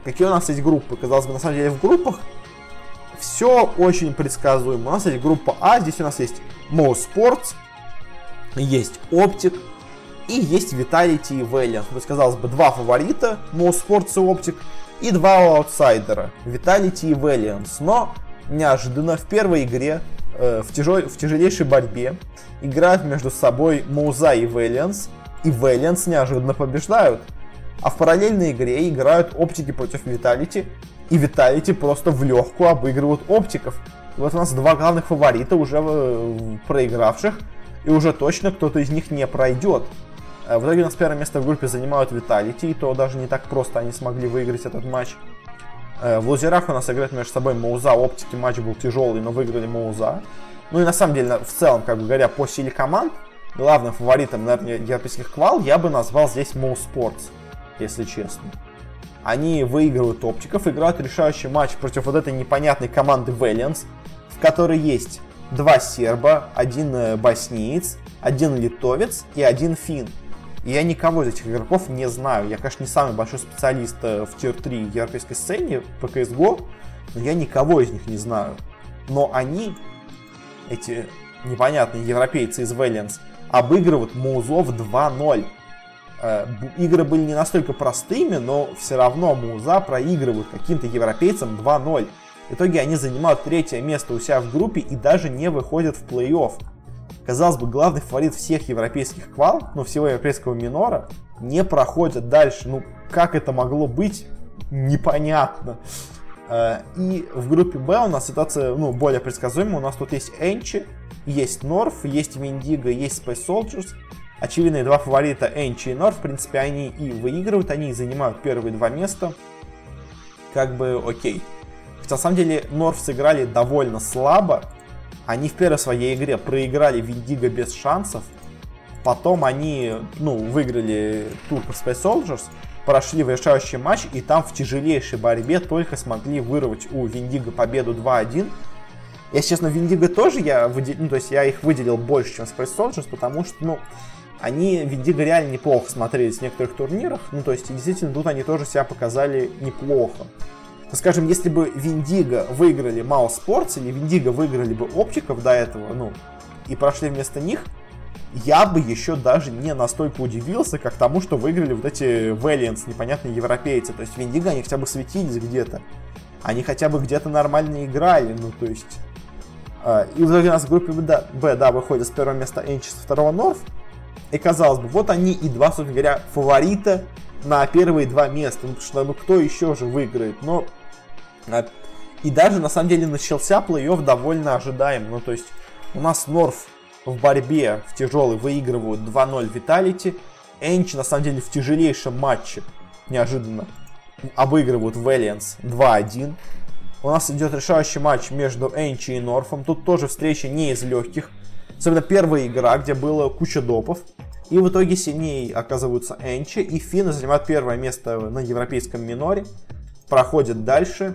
какие у нас есть группы? Казалось бы, на самом деле в группах все очень предсказуемо. У нас есть группа А, здесь у нас есть Mo Sports, есть Optic и есть Vitality и Valiant. То есть, казалось бы, два фаворита, Mo Sports и Optic, и два аутсайдера, Vitality и Valiance. Но неожиданно в первой игре, э, в, тяжел, в тяжелейшей борьбе, играют между собой Моуза и Valiance, и Valiance неожиданно побеждают. А в параллельной игре играют оптики против Vitality, и Vitality просто в легкую обыгрывают оптиков. И вот у нас два главных фаворита уже э, проигравших, и уже точно кто-то из них не пройдет. Э, в итоге у нас первое место в группе занимают Виталити, и то даже не так просто они смогли выиграть этот матч. Э, в лузерах у нас играют между собой Мауза, оптики матч был тяжелый, но выиграли Мауза. Ну и на самом деле, в целом, как бы говоря, по силе команд, главным фаворитом, наверное, европейских квал я бы назвал здесь Моу Спортс, если честно. Они выигрывают оптиков, играют решающий матч против вот этой непонятной команды Valiance, в которой есть два серба, один э, боснеец, один литовец и один фин. И я никого из этих игроков не знаю. Я, конечно, не самый большой специалист э, в тир-3 европейской сцене по CSGO, но я никого из них не знаю. Но они, эти непонятные европейцы из Valiance, обыгрывают Музов 2-0. Э, игры были не настолько простыми, но все равно Муза проигрывают каким-то европейцам 2-0. В итоге они занимают третье место у себя в группе и даже не выходят в плей-офф казалось бы, главный фаворит всех европейских квал, ну, всего европейского минора, не проходят дальше. Ну, как это могло быть, непонятно. Э, и в группе Б у нас ситуация, ну, более предсказуемая. У нас тут есть Энчи, есть Норф, есть Виндиго, есть Space Soldiers. Очевидные два фаворита Энчи и Норф, в принципе, они и выигрывают, они и занимают первые два места. Как бы окей. Хотя, на самом деле, Норф сыграли довольно слабо, они в первой своей игре проиграли Виндиго без шансов. Потом они, ну, выиграли тур по Space Soldiers, прошли в решающий матч, и там в тяжелейшей борьбе только смогли вырвать у Виндиго победу 2-1. Если честно, Виндиго тоже я выделил, ну, то есть я их выделил больше, чем Space Soldiers, потому что, ну, они Виндиго реально неплохо смотрелись в некоторых турнирах, ну, то есть, действительно, тут они тоже себя показали неплохо скажем, если бы Виндиго выиграли Маус Спортс или Виндиго выиграли бы Оптиков до этого, ну, и прошли вместо них, я бы еще даже не настолько удивился, как тому, что выиграли вот эти Valiants, непонятные европейцы. То есть Виндиго, они хотя бы светились где-то. Они хотя бы где-то нормально играли, ну, то есть... Э, и в итоге у нас в группе Б, да, выходит с первого места Энчи, с второго Норф. И казалось бы, вот они и два, собственно говоря, фаворита на первые два места. Ну, потому что ну, кто еще же выиграет? Но и даже, на самом деле, начался плей-офф довольно ожидаем. Ну, то есть, у нас Норф в борьбе в тяжелой выигрывают 2-0 Виталити. Энчи, на самом деле, в тяжелейшем матче неожиданно обыгрывают Valiance 2-1. У нас идет решающий матч между Энчи и Норфом. Тут тоже встреча не из легких. Особенно первая игра, где было куча допов. И в итоге сильнее оказываются Энчи. И финны занимают первое место на европейском миноре. Проходят дальше.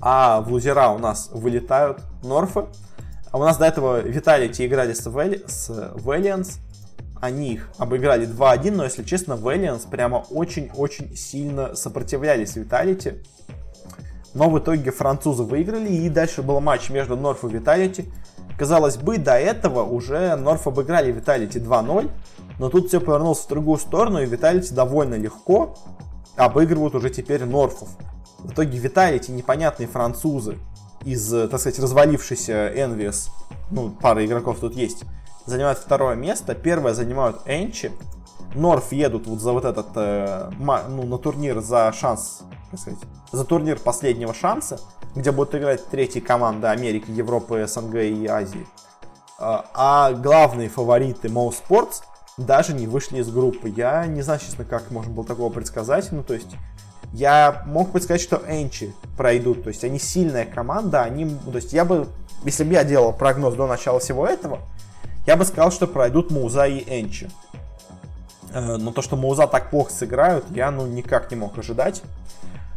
А в лузера у нас вылетают Норфы. А у нас до этого Виталити играли с, Вэль... с Valiance они их обыграли 2-1, но, если честно, Valiance прямо очень-очень сильно сопротивлялись Vitality. Но в итоге французы выиграли, и дальше был матч между Норф и Vitality. Казалось бы, до этого уже Норф обыграли Vitality 2-0, но тут все повернулось в другую сторону, и Vitality довольно легко обыгрывают уже теперь Норфов. В итоге Vitality непонятные французы из, так сказать, развалившейся Envious, ну, пара игроков тут есть, занимают второе место. Первое занимают Энчи. Норф едут вот за вот этот, э, ну, на турнир за шанс, как сказать, за турнир последнего шанса, где будут играть третьи команды Америки, Европы, СНГ и Азии. А, а главные фавориты Mo Sports даже не вышли из группы. Я не знаю, честно, как можно было такого предсказать. Ну, то есть, я мог предсказать, что Энчи пройдут. То есть, они сильная команда. Они, то есть, я бы, если бы я делал прогноз до начала всего этого, я бы сказал, что пройдут Мауза и Энчи. Э, но то, что Мауза так плохо сыграют, я ну никак не мог ожидать.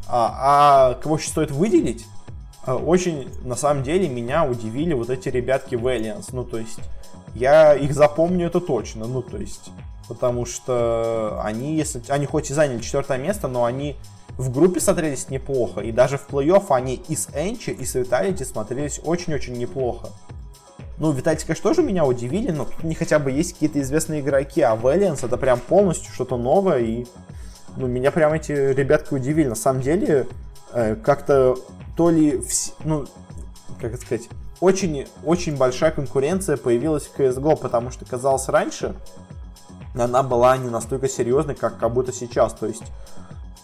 А, а кого еще стоит выделить? Э, очень, на самом деле, меня удивили вот эти ребятки Valiance. Ну, то есть, я их запомню, это точно. Ну, то есть, потому что они, если они хоть и заняли четвертое место, но они в группе смотрелись неплохо. И даже в плей-офф они и с Энчи, и с Виталити смотрелись очень-очень неплохо. Ну, Витальти, конечно, тоже меня удивили, но тут не хотя бы есть какие-то известные игроки, а Valiance это прям полностью что-то новое, и ну, меня прям эти ребятки удивили. На самом деле, э, как-то то ли, вс... ну, как это сказать, очень, очень большая конкуренция появилась в CSGO, потому что, казалось, раньше она была не настолько серьезной, как, как будто сейчас. То есть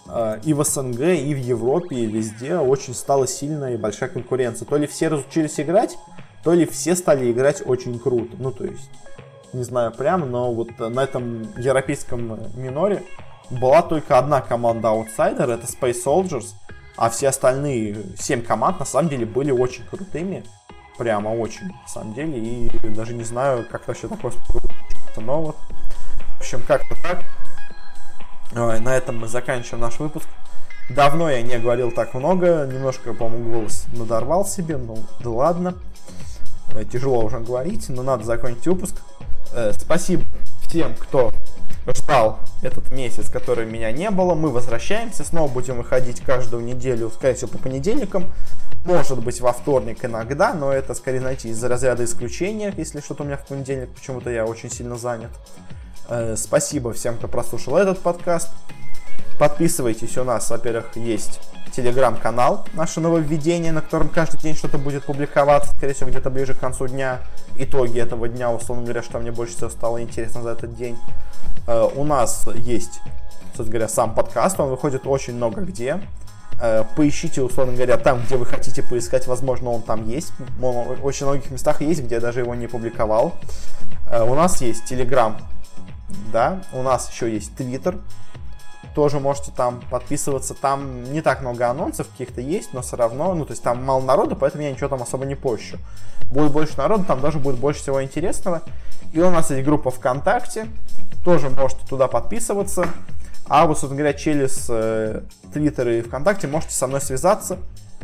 э, и в СНГ, и в Европе, и везде очень стала сильная и большая конкуренция. То ли все разучились играть, то ли все стали играть очень круто. Ну, то есть, не знаю прямо, но вот на этом европейском миноре была только одна команда аутсайдер, это Space Soldiers, а все остальные 7 команд на самом деле были очень крутыми. Прямо очень, на самом деле. И даже не знаю, как вообще такое но вот. В общем, как-то так. На этом мы заканчиваем наш выпуск. Давно я не говорил так много, немножко, по-моему, голос надорвал себе, ну да ладно. Э, тяжело уже говорить, но надо закончить выпуск. Э, спасибо всем, кто ждал этот месяц, который меня не было. Мы возвращаемся, снова будем выходить каждую неделю, скорее всего, по понедельникам. Может быть, во вторник иногда, но это, скорее, знаете, из разряда исключения, если что-то у меня в понедельник, почему-то я очень сильно занят. Э, спасибо всем, кто прослушал этот подкаст. Подписывайтесь, у нас, во-первых, есть телеграм-канал, наше нововведение, на котором каждый день что-то будет публиковаться, скорее всего, где-то ближе к концу дня. Итоги этого дня, условно говоря, что мне больше всего стало интересно за этот день. Э, у нас есть, собственно говоря, сам подкаст, он выходит очень много где. Э, поищите, условно говоря, там, где вы хотите поискать, возможно, он там есть. Он в очень многих местах есть, где я даже его не публиковал. Э, у нас есть Телеграм, да, у нас еще есть Твиттер, тоже можете там подписываться. Там не так много анонсов каких-то есть, но все равно, ну, то есть там мало народу, поэтому я ничего там особо не пощу. Будет больше народу, там даже будет больше всего интересного. И у нас есть группа ВКонтакте, тоже можете туда подписываться. А вот, собственно говоря, через э, Твиттер и ВКонтакте можете со мной связаться,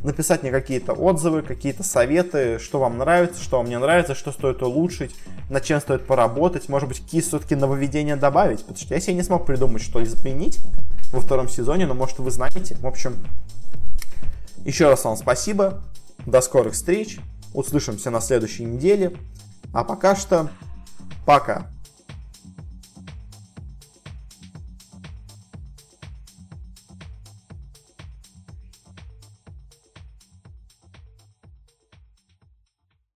написать мне какие-то отзывы, какие-то советы, что вам нравится, что вам не нравится, что стоит улучшить, над чем стоит поработать, может быть, какие все-таки нововведения добавить, потому что я себе не смог придумать, что изменить во втором сезоне, но может вы знаете. В общем, еще раз вам спасибо, до скорых встреч, услышимся на следующей неделе, а пока что пока.